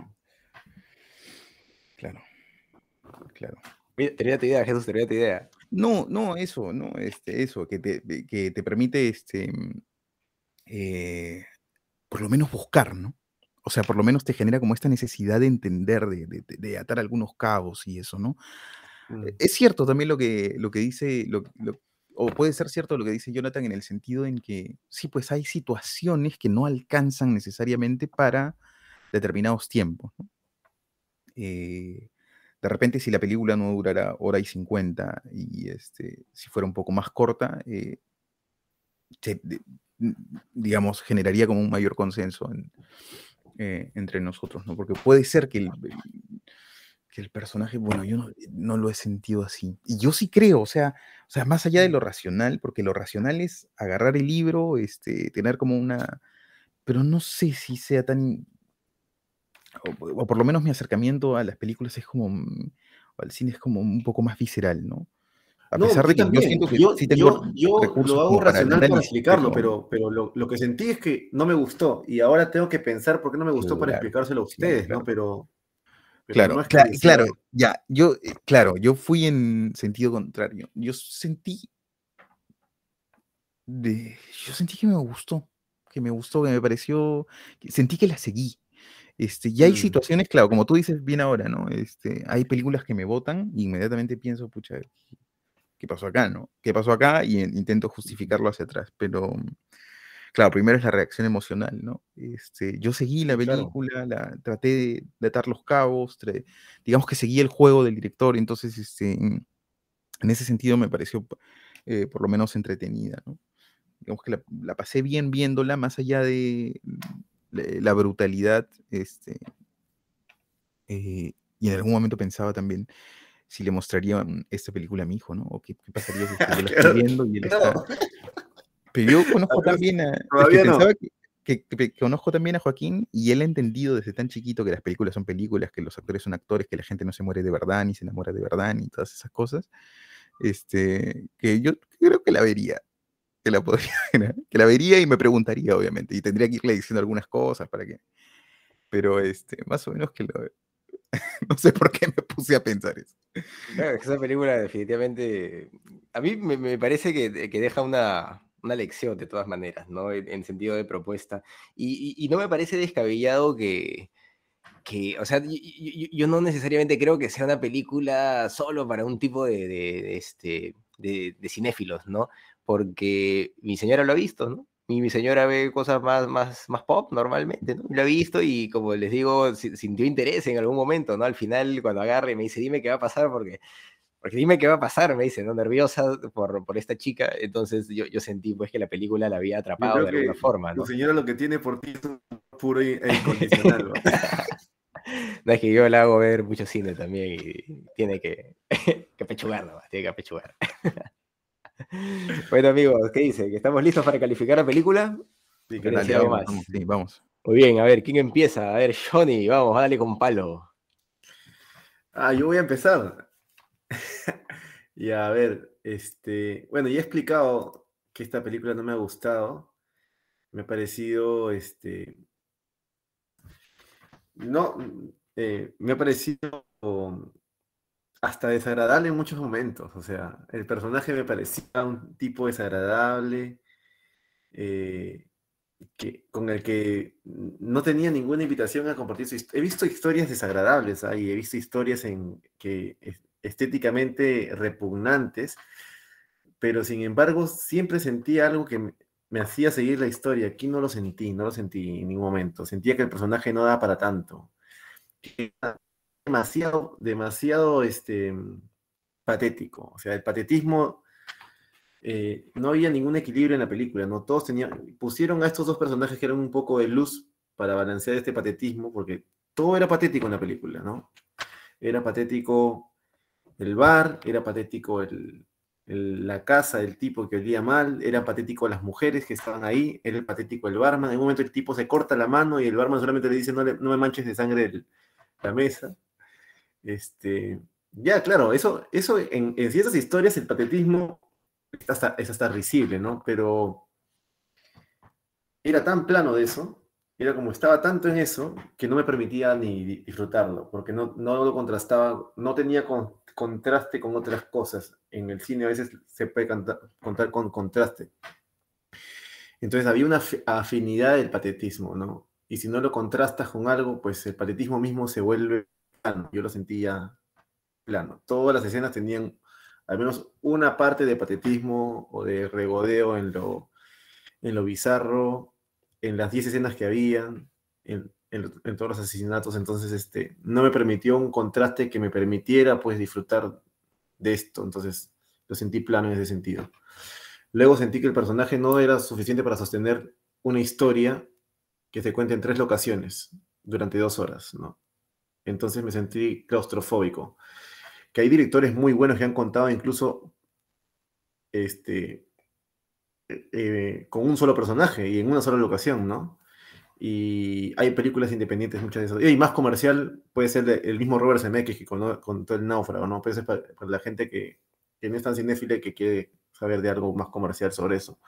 S3: Claro. Claro.
S1: Mira, tu idea, Jesús, tenía tu idea.
S3: No, no, eso, no, este, eso, que te, que te permite este eh, por lo menos buscar, ¿no? O sea, por lo menos te genera como esta necesidad de entender, de, atar algunos cabos y eso, ¿no? Mm. Es cierto también lo que, lo que dice, o puede ser cierto lo que dice Jonathan en el sentido en que sí, pues hay situaciones que no alcanzan necesariamente para determinados tiempos. ¿no? Eh, de repente, si la película no durara hora y cincuenta y este, si fuera un poco más corta, eh, digamos, generaría como un mayor consenso en, eh, entre nosotros, ¿no? Porque puede ser que el, que el personaje, bueno, yo no, lo he sentido así. Y yo sí creo, o sea, o sea, más allá de lo racional, porque lo racional es agarrar el libro, este, tener como una, pero no sé si sea tan, o, por lo menos mi acercamiento a las películas es como, mm, o al cine es como un poco más visceral, ¿no?
S2: A pesar de que yo siento que yo, sí tengo yo, lo hago racional para, explicarlo, pero, pero lo, que sentí es que no me gustó y ahora tengo que pensar por qué no me gustó para explicárselo a ustedes, ¿no? Pero,
S3: claro, claro, ya, yo, eh, claro, yo fui en sentido contrario. Yo sentí, de, yo sentí que me gustó, que me gustó, que me pareció, sentí que la seguí. Este, y hay mm. situaciones, claro, como tú dices bien ahora, ¿no? Este, hay películas que me votan y inmediatamente pienso, pucha, ¿qué pasó acá, no? ¿Qué pasó acá? Y intento justificarlo hacia atrás, pero claro, primero es la reacción emocional, ¿no? Este, yo seguí la película, la, traté de, atar los cabos, digamos que seguí el juego del director, entonces este, en ese sentido me pareció eh, por lo menos entretenida, ¿no? Digamos que la, pasé bien viéndola, más allá de la brutalidad, este, eh, y en algún momento pensaba también, si le mostraría esta película a mi hijo, ¿no? O qué, pasaría si yo [laughs] lo estoy viendo y él está... Pero yo conozco también a... que, conozco también a Joaquín y él ha entendido desde tan chiquito que las películas son películas, que los actores son actores, que la gente no se muere de verdad, ni se enamora de verdad, ni todas esas cosas. Este, que yo creo que la vería, que la podría, [laughs] que la vería y me preguntaría, obviamente, y tendría que irle diciendo algunas cosas para que, pero este, más o menos que lo, [laughs] no sé por qué me puse a pensar eso.
S1: esa película definitivamente, a mí me, parece que, deja una, lección de todas maneras, ¿no? En, sentido de propuesta. Y, no me parece descabellado que, que o sea, yo, no necesariamente creo que sea una película solo para un tipo de, este, de, cinéfilos, ¿no? Porque mi señora lo ha visto, ¿no? Mi, señora ve cosas más, más, más pop normalmente, ¿no? Lo ha visto y como les digo, sintió interés en algún momento, ¿no? Al final, cuando agarre, me dice, dime qué va a pasar porque, porque dime qué va a pasar, me dice, ¿no? Nerviosa por, por esta chica. Entonces yo, yo sentí pues que la película la había atrapado de alguna forma, ¿no?
S2: Tu señora lo que tiene por ti es puro e incondicional, [laughs]
S1: No es que yo la hago ver mucho cine también y tiene que, [laughs] que pechugar nomás, tiene que pechugar. [laughs] [laughs] bueno, amigos, ¿qué dice? ¿Que estamos listos para calificar la película?
S3: Sí, vamos, sí, vamos.
S1: Muy bien, a ver, ¿quién empieza? A ver, Johnny, vamos, dale con palo.
S2: Ah, yo voy a empezar. [laughs] y a ver, este, bueno, ya he explicado que esta película no me ha gustado. Me ha parecido, este, no, eh, me ha parecido hasta desagradable en muchos momentos. O sea, el personaje me parecía un tipo desagradable, eh, que, con el que no tenía ninguna invitación a compartir. He visto historias desagradables ahí, he visto historias en que estéticamente repugnantes, pero sin embargo siempre sentí algo que me, hacía seguir la historia. Aquí no lo sentí, no lo sentí en ningún momento. Sentía que el personaje no da para tanto demasiado, demasiado este, patético. O sea, el patetismo, eh, no había ningún equilibrio en la película, ¿no? Todos tenían, pusieron a estos dos personajes que eran un poco de luz para balancear este patetismo, porque todo era patético en la película, ¿no? Era patético el bar, era patético el, la casa del tipo que olía mal, era patético las mujeres que estaban ahí, era patético el barman. En un momento el tipo se corta la mano y el barman solamente le dice: No, no me manches de sangre la mesa. Este, ya, claro, eso, eso en, ciertas historias el patetismo es hasta, es hasta risible, ¿no? Pero era tan plano de eso, era como estaba tanto en eso, que no me permitía ni disfrutarlo, porque no, no lo contrastaba, no tenía contraste con otras cosas. En el cine a veces se puede contar con contraste. Entonces había una afinidad del patetismo, ¿no? Y si no lo contrastas con algo, pues el patetismo mismo se vuelve yo lo sentía plano. Todas las escenas tenían al menos una parte de patetismo o de regodeo en lo, en lo bizarro, en las 10 escenas que habían, en, todos los asesinatos, entonces este, no me permitió un contraste que me permitiera pues disfrutar de esto, entonces lo sentí plano en ese sentido. Luego sentí que el personaje no era suficiente para sostener una historia que se cuente en tres locaciones durante dos horas, ¿no? Entonces me sentí claustrofóbico. Que hay directores muy buenos que han contado incluso este, eh, eh, con un solo personaje y en una sola locación, ¿no? Y hay películas independientes, muchas de esas. Y más comercial puede ser el mismo Robert Zemeckis que con, todo el náufrago, ¿no? Puede ser para, la gente que, no es tan cinéfila que quiere saber de algo más comercial sobre eso.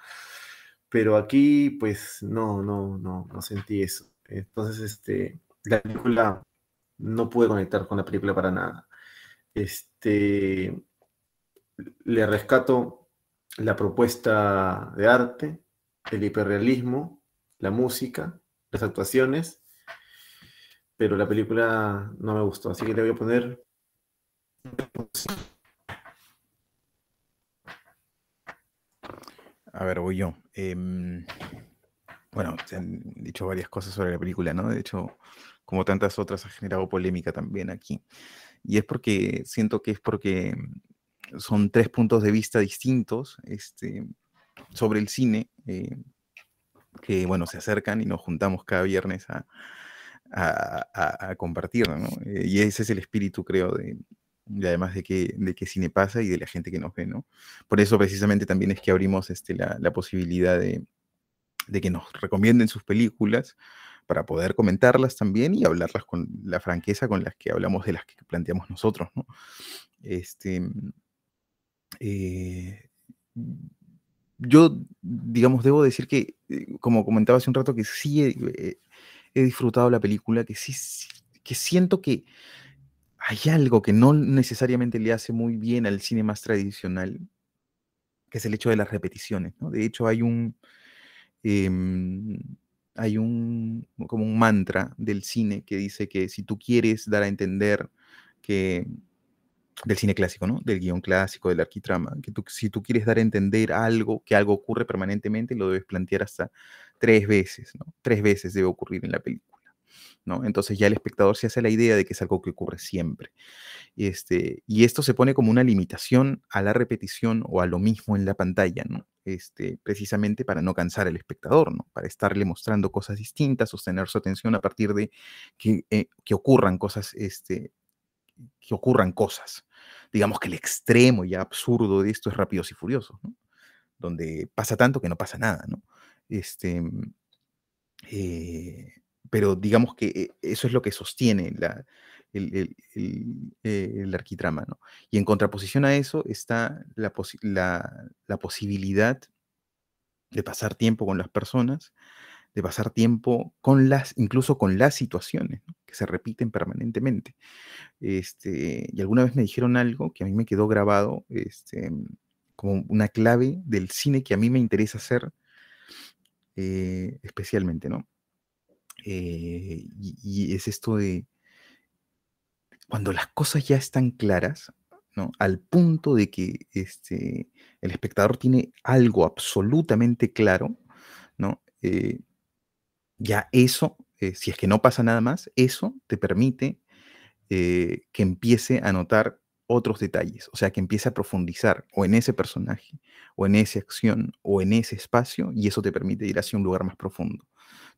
S2: Pero aquí, pues, no, no, no, no sentí eso. Entonces, este, la película no pude conectar con la película para nada. Este, le rescato la propuesta de arte, el hiperrealismo, la música, las actuaciones, pero la película no me gustó, así que le voy a poner...
S3: A ver, voy yo. Em, bueno, se han dicho varias cosas sobre la película, ¿no? De hecho, como tantas otras, ha generado polémica también aquí. Y es porque siento que es porque son tres puntos de vista distintos este, sobre el cine, eh, que bueno, se acercan y nos juntamos cada viernes a, a, compartir, ¿no? Eh, y ese es el espíritu, creo, de, además de que, de que cine pasa y de la gente que nos ve, ¿no? Por eso precisamente también es que abrimos este, la, la posibilidad de, de que nos recomienden sus películas, para poder comentarlas también y hablarlas con la franqueza con las que hablamos de las que planteamos nosotros, ¿no? Este, eh, yo, digamos, debo decir que, eh, como comentaba hace un rato, que sí he, disfrutado la película, que sí, que siento que hay algo que no necesariamente le hace muy bien al cine más tradicional, que es el hecho de las repeticiones, ¿no? De hecho, hay un... Em, hay un, como un mantra del cine que dice que si tú quieres dar a entender que del cine clásico, ¿no? Del guion clásico, del arquitrama, que tú, si tú quieres dar a entender algo, que algo ocurre permanentemente, lo debes plantear hasta tres veces, ¿no? Tres veces debe ocurrir en la película, ¿no? Entonces ya el espectador se hace la idea de que es algo que ocurre siempre. Este, y esto se pone como una limitación a la repetición o a lo mismo en la pantalla, ¿no? Este, precisamente para no cansar al espectador, ¿no? Para estarle mostrando cosas distintas, sostener su atención a partir de que, eh, que ocurran cosas, este, que ocurran cosas. Digamos que el extremo ya absurdo de esto es Rápidos y Furiosos. Donde pasa tanto que no pasa nada, ¿no? Este, eh, pero digamos que eh, eso es lo que sostiene la, el, el, arquitrama, ¿no? Y en contraposición a eso está la, la, posibilidad de pasar tiempo con las personas, de pasar tiempo con las, incluso con las situaciones, que se repiten permanentemente. Este, y alguna vez me dijeron algo que a mí me quedó grabado este, como una clave del cine que a mí me interesa hacer eh, especialmente, ¿no? Eh, y, es esto de cuando las cosas ya están claras, ¿no? Al punto de que este, el espectador tiene algo absolutamente claro, ¿no? Eh, ya eso, si es que no pasa nada más, eso te permite que empiece a notar otros detalles, o sea, que empiece a profundizar o en ese personaje, o en esa acción, o en ese espacio, y eso te permite ir hacia un lugar más profundo.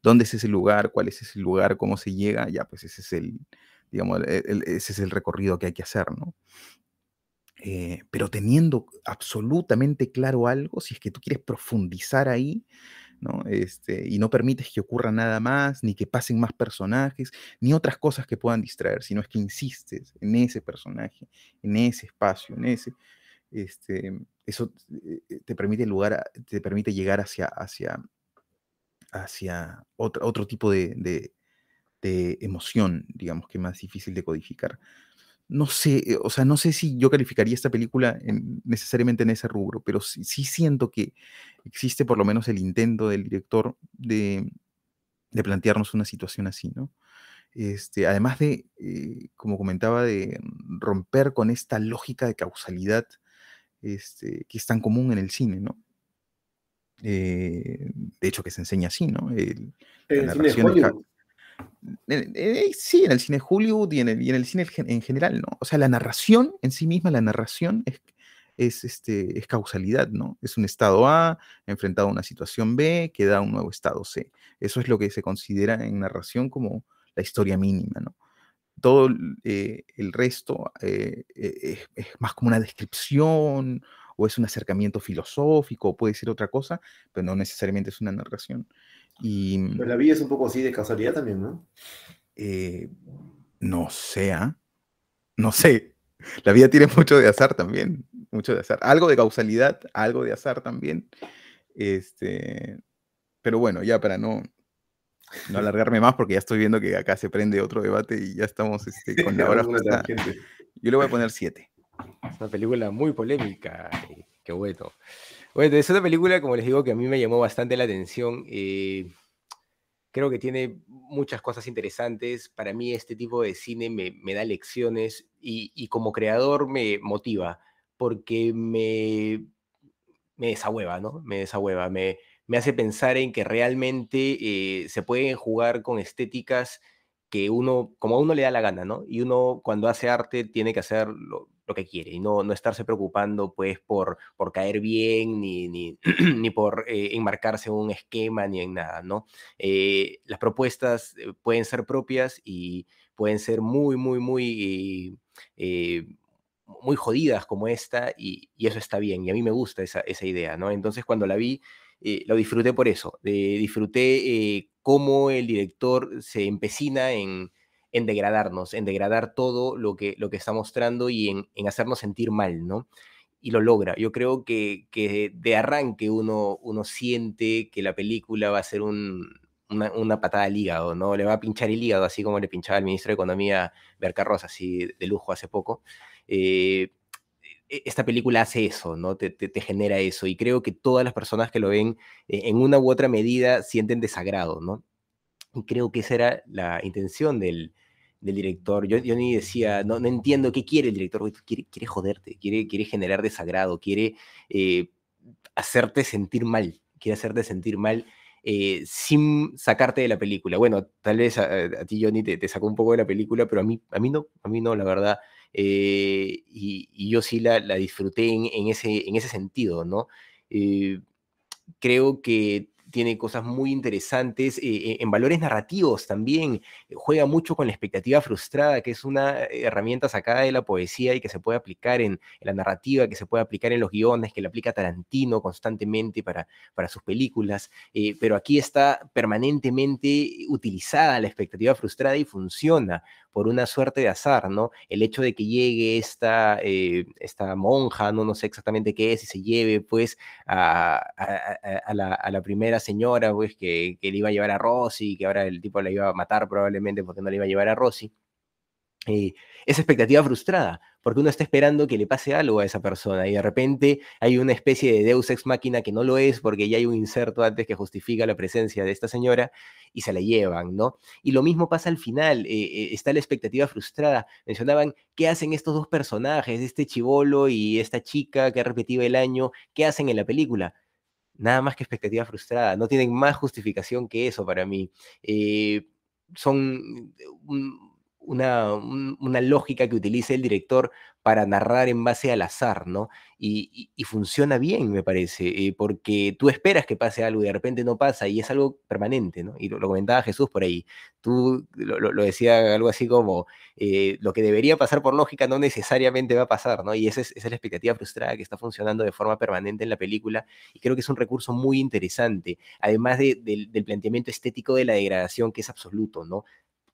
S3: ¿Dónde es ese lugar? ¿Cuál es ese lugar? ¿Cómo se llega? Ya, pues ese es el, digamos, ese es el recorrido que hay que hacer, ¿no? Eh, pero teniendo absolutamente claro algo, si es que tú quieres profundizar ahí, ¿no? Este, y no permites que ocurra nada más, ni que pasen más personajes, ni otras cosas que puedan distraer, sino es que insistes en ese personaje, en ese espacio, en ese, este, eso eh, eh, te permite, lugar te permite llegar hacia, hacia, hacia otro, tipo de, de, de emoción, digamos, que más difícil de codificar no sé, eh, o sea, no sé si yo calificaría esta película necesariamente en ese rubro, pero sí, siento que existe por lo menos el intento del director de, plantearnos una situación así, ¿no? Este, además de, eh, como comentaba, de romper con esta lógica de causalidad este, que es tan común en el cine, ¿no? Eh, de hecho, que se enseña así, ¿no? El,
S2: la narración
S3: sí, en el cine Hollywood y en el, y en el cine en general, ¿no? O sea, la narración en sí misma, la narración es, es, este, es causalidad, ¿no? Es un estado A enfrentado a una situación B que da un nuevo estado C. Eso es lo que se considera en narración como la historia mínima, ¿no? Todo eh, el resto eh, eh, es, más como una descripción o es un acercamiento filosófico o puede ser otra cosa, pero no necesariamente es una narración. Y,
S2: Pero la vida es un poco así de casualidad también, ¿no?
S3: Eh, no sé, ¿ah? no sé. La vida tiene mucho de azar también, mucho de azar. Algo de causalidad, algo de azar también. Este, pero bueno, ya para no, no alargarme más, porque ya estoy viendo que acá se prende otro debate y ya estamos este, [laughs] con la hora Yo le voy a poner siete.
S1: Es una película muy polémica, eh, qué bueno. Bueno, es una película, como les digo, que a mí me llamó bastante la atención. Eh, creo que tiene muchas cosas interesantes. Para mí este tipo de cine me, da lecciones y, como creador me motiva porque me, me desahueva, ¿no? Me desahueva, me, me hace pensar en que realmente eh, se pueden jugar con estéticas que uno, como a uno le da la gana, ¿no? Y uno cuando hace arte tiene que hacerlo lo que quiere y no, no estarse preocupando pues por, por caer bien ni, ni, [clears throat] ni por eh, enmarcarse en un esquema ni en nada, ¿no? Eh, las propuestas eh, pueden ser propias y pueden ser muy, muy, muy, muy jodidas como esta y, y, eso está bien y a mí me gusta esa, esa idea, ¿no? Entonces cuando la vi, lo disfruté por eso, disfruté cómo el director se empecina en en degradarnos, en degradar todo lo que, lo que está mostrando y en, hacernos sentir mal, ¿no? Y lo logra. Yo creo que, que de arranque uno, uno siente que la película va a ser una, patada al hígado, ¿no? Le va a pinchar el hígado, así como le pinchaba al ministro de Economía Bercarrosa, así de lujo hace poco. Eh, e, esta película hace eso, ¿no? Te, te, genera eso. Y creo que todas las personas que lo ven eh, en una u otra medida sienten desagrado, ¿no? Y creo que esa era la intención del, del director. Yo, yo ni decía, no, no entiendo qué quiere el director, quiere, quiere joderte, quiere, quiere generar desagrado, quiere eh, hacerte sentir mal, quiere hacerte sentir mal eh, sin sacarte de la película. Bueno, tal vez a, ti, Johnny, te, sacó un poco de la película, pero a mí, a mí no, a mí no, la verdad. Eh, y, yo sí la, la disfruté en, en, ese, en ese sentido, ¿no? creo que tiene cosas muy interesantes eh, eh, en valores narrativos también. Juega mucho con la expectativa frustrada, que es una herramienta sacada de la poesía y que se puede aplicar en, la narrativa, que se puede aplicar en los guiones, que la aplica Tarantino constantemente para, para sus películas. Eh, pero aquí está permanentemente utilizada la expectativa frustrada y funciona por una suerte de azar, ¿no? El hecho de que llegue esta, esta monja, no, no sé exactamente qué es, y se lleve pues a, a, la, a la primera señora, pues, que, que, le iba a llevar a Rosy, que ahora el tipo la iba a matar probablemente porque no le iba a llevar a Rosy. Eh, esa expectativa frustrada, porque uno está esperando que le pase algo a esa persona y de repente hay una especie de deus ex máquina que no lo es porque ya hay un inserto antes que justifica la presencia de esta señora y se la llevan, ¿no? Y lo mismo pasa al final, eh, eh, está la expectativa frustrada. Mencionaban, ¿qué hacen estos dos personajes, este chivolo y esta chica que ha repetido el año? ¿Qué hacen en la película? Nada más que expectativa frustrada, no tienen más justificación que eso para mí. Eh, son una, una, lógica que utiliza el director para narrar en base al azar, ¿no? Y, funciona bien, me parece, eh, porque tú esperas que pase algo y de repente no pasa y es algo permanente, ¿no? Y lo, comentaba Jesús por ahí. Tú lo, decía algo así como, eh, lo que debería pasar por lógica no necesariamente va a pasar, ¿no? Y esa es, esa es la expectativa frustrada que está funcionando de forma permanente en la película y creo que es un recurso muy interesante, además del planteamiento estético de la degradación que es absoluto, ¿no?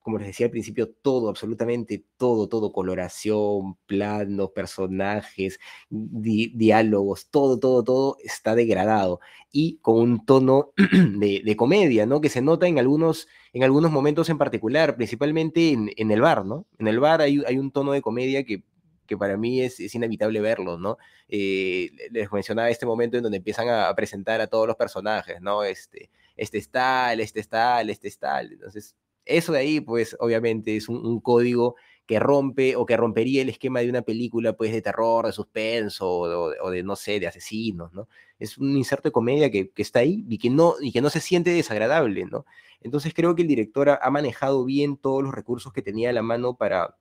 S1: Como les decía al principio, todo, absolutamente todo, todo, coloración, planos, personajes, diálogos, todo, todo, todo está degradado y con un tono [clears throat] de, comedia, ¿no? Que se nota en algunos, en algunos momentos en particular, principalmente en, el bar, ¿no? En el bar hay, hay un tono de comedia que que para mí es, es inevitable verlo, ¿no? Eh, les mencionaba este momento en donde empiezan a, presentar a todos los personajes, ¿no? Este, este es tal, este es tal, este es tal. Entonces, eso de ahí, pues obviamente es un, código que rompe o que rompería el esquema de una película pues de terror, de suspenso o, de, no sé, de asesinos, ¿no? Es un inserto de comedia que, está ahí y que, no, y que no se siente desagradable, ¿no? Entonces creo que el director ha manejado bien todos los recursos que tenía a la mano para,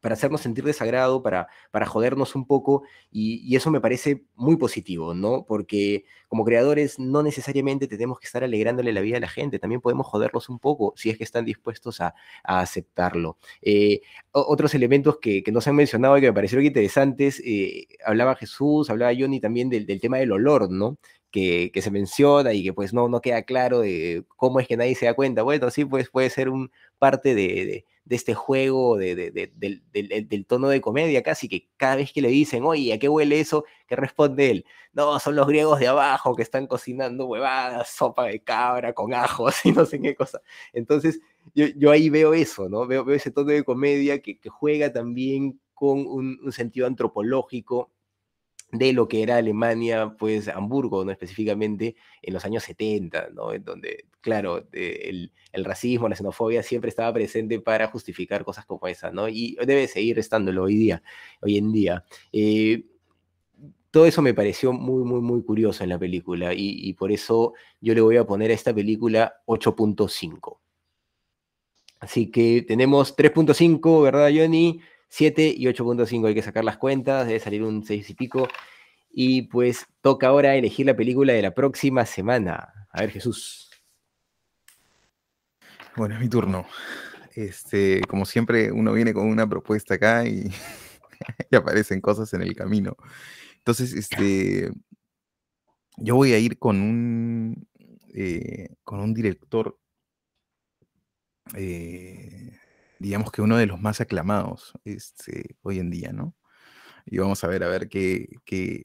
S1: para hacernos sentir desagrado, para, para jodernos un poco, y, eso me parece muy positivo, ¿no? Porque como creadores no necesariamente tenemos que estar alegrándole la vida a la gente, también podemos joderlos un poco si es que están dispuestos a, aceptarlo. Eh, otros elementos que, que, no se han mencionado y que me parecieron interesantes, eh, hablaba Jesús, hablaba Johnny también del, del tema del olor, ¿no? Que, que, se menciona y que pues no, no queda claro de cómo es que nadie se da cuenta. Bueno, sí, pues puede ser un parte de este juego, de, del, tono de comedia casi, que cada vez que le dicen, oye, ¿a qué huele eso? ¿Qué responde él? No, son los griegos de abajo que están cocinando huevadas, sopa de cabra con ajos [laughs] y no sé qué cosa. Entonces, yo, ahí veo eso, ¿no? Veo, ese tono de comedia que, juega también con un sentido antropológico de lo que era Alemania, pues Hamburgo, ¿no? específicamente en los años 70, ¿no? En donde, claro, el, racismo, la xenofobia siempre estaba presente para justificar cosas como esa, ¿no? Y debe seguir estándolo hoy día, hoy en día. Eh, todo eso me pareció muy, muy, muy curioso en la película y, y por eso yo le voy a poner a esta película 8.5. Así que tenemos 3.5, ¿verdad, Johnny? 7 y 8.5 hay que sacar las cuentas, debe salir un 6 y pico. Y pues toca ahora elegir la película de la próxima semana. A ver, Jesús.
S3: Bueno, es mi turno. Este, como siempre, uno viene con una propuesta acá y, [laughs] aparecen cosas en el camino. Entonces, este, yo voy a ir con un, eh, con un director eh, digamos que uno de los más aclamados este, hoy en día, ¿no? Y vamos a ver, a ver qué, qué,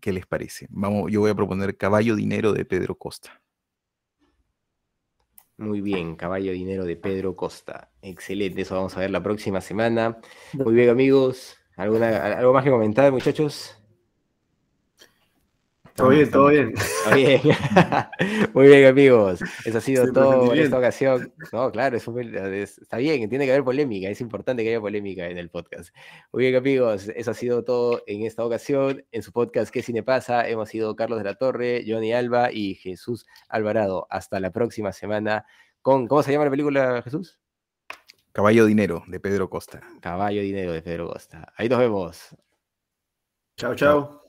S3: qué les parece. Vamos, yo voy a proponer Caballo Dinero de Pedro Costa.
S1: Muy bien, Caballo Dinero de Pedro Costa. Excelente, eso vamos a ver la próxima semana. Muy bien, amigos. ¿Alguna, ¿Algo más que comentar, muchachos?
S2: Todo bien, todo bien.
S1: Está bien. [laughs] Muy bien, amigos. Eso ha sido
S2: Siempre
S1: todo
S2: bien.
S1: esta ocasión. No, claro, es un- es- está bien, tiene que haber polémica. Es importante que haya polémica en el podcast. Muy bien, amigos. Eso ha sido todo en esta ocasión. En su podcast ¿Qué cine pasa? Hemos sido Carlos de la Torre, Johnny Alba y Jesús Alvarado. Hasta la próxima semana con, ¿cómo se llama la película, Jesús?
S3: Caballo Dinero, de Pedro Costa.
S1: Caballo Dinero de Pedro Costa. Ahí nos vemos.
S2: Chao, chao.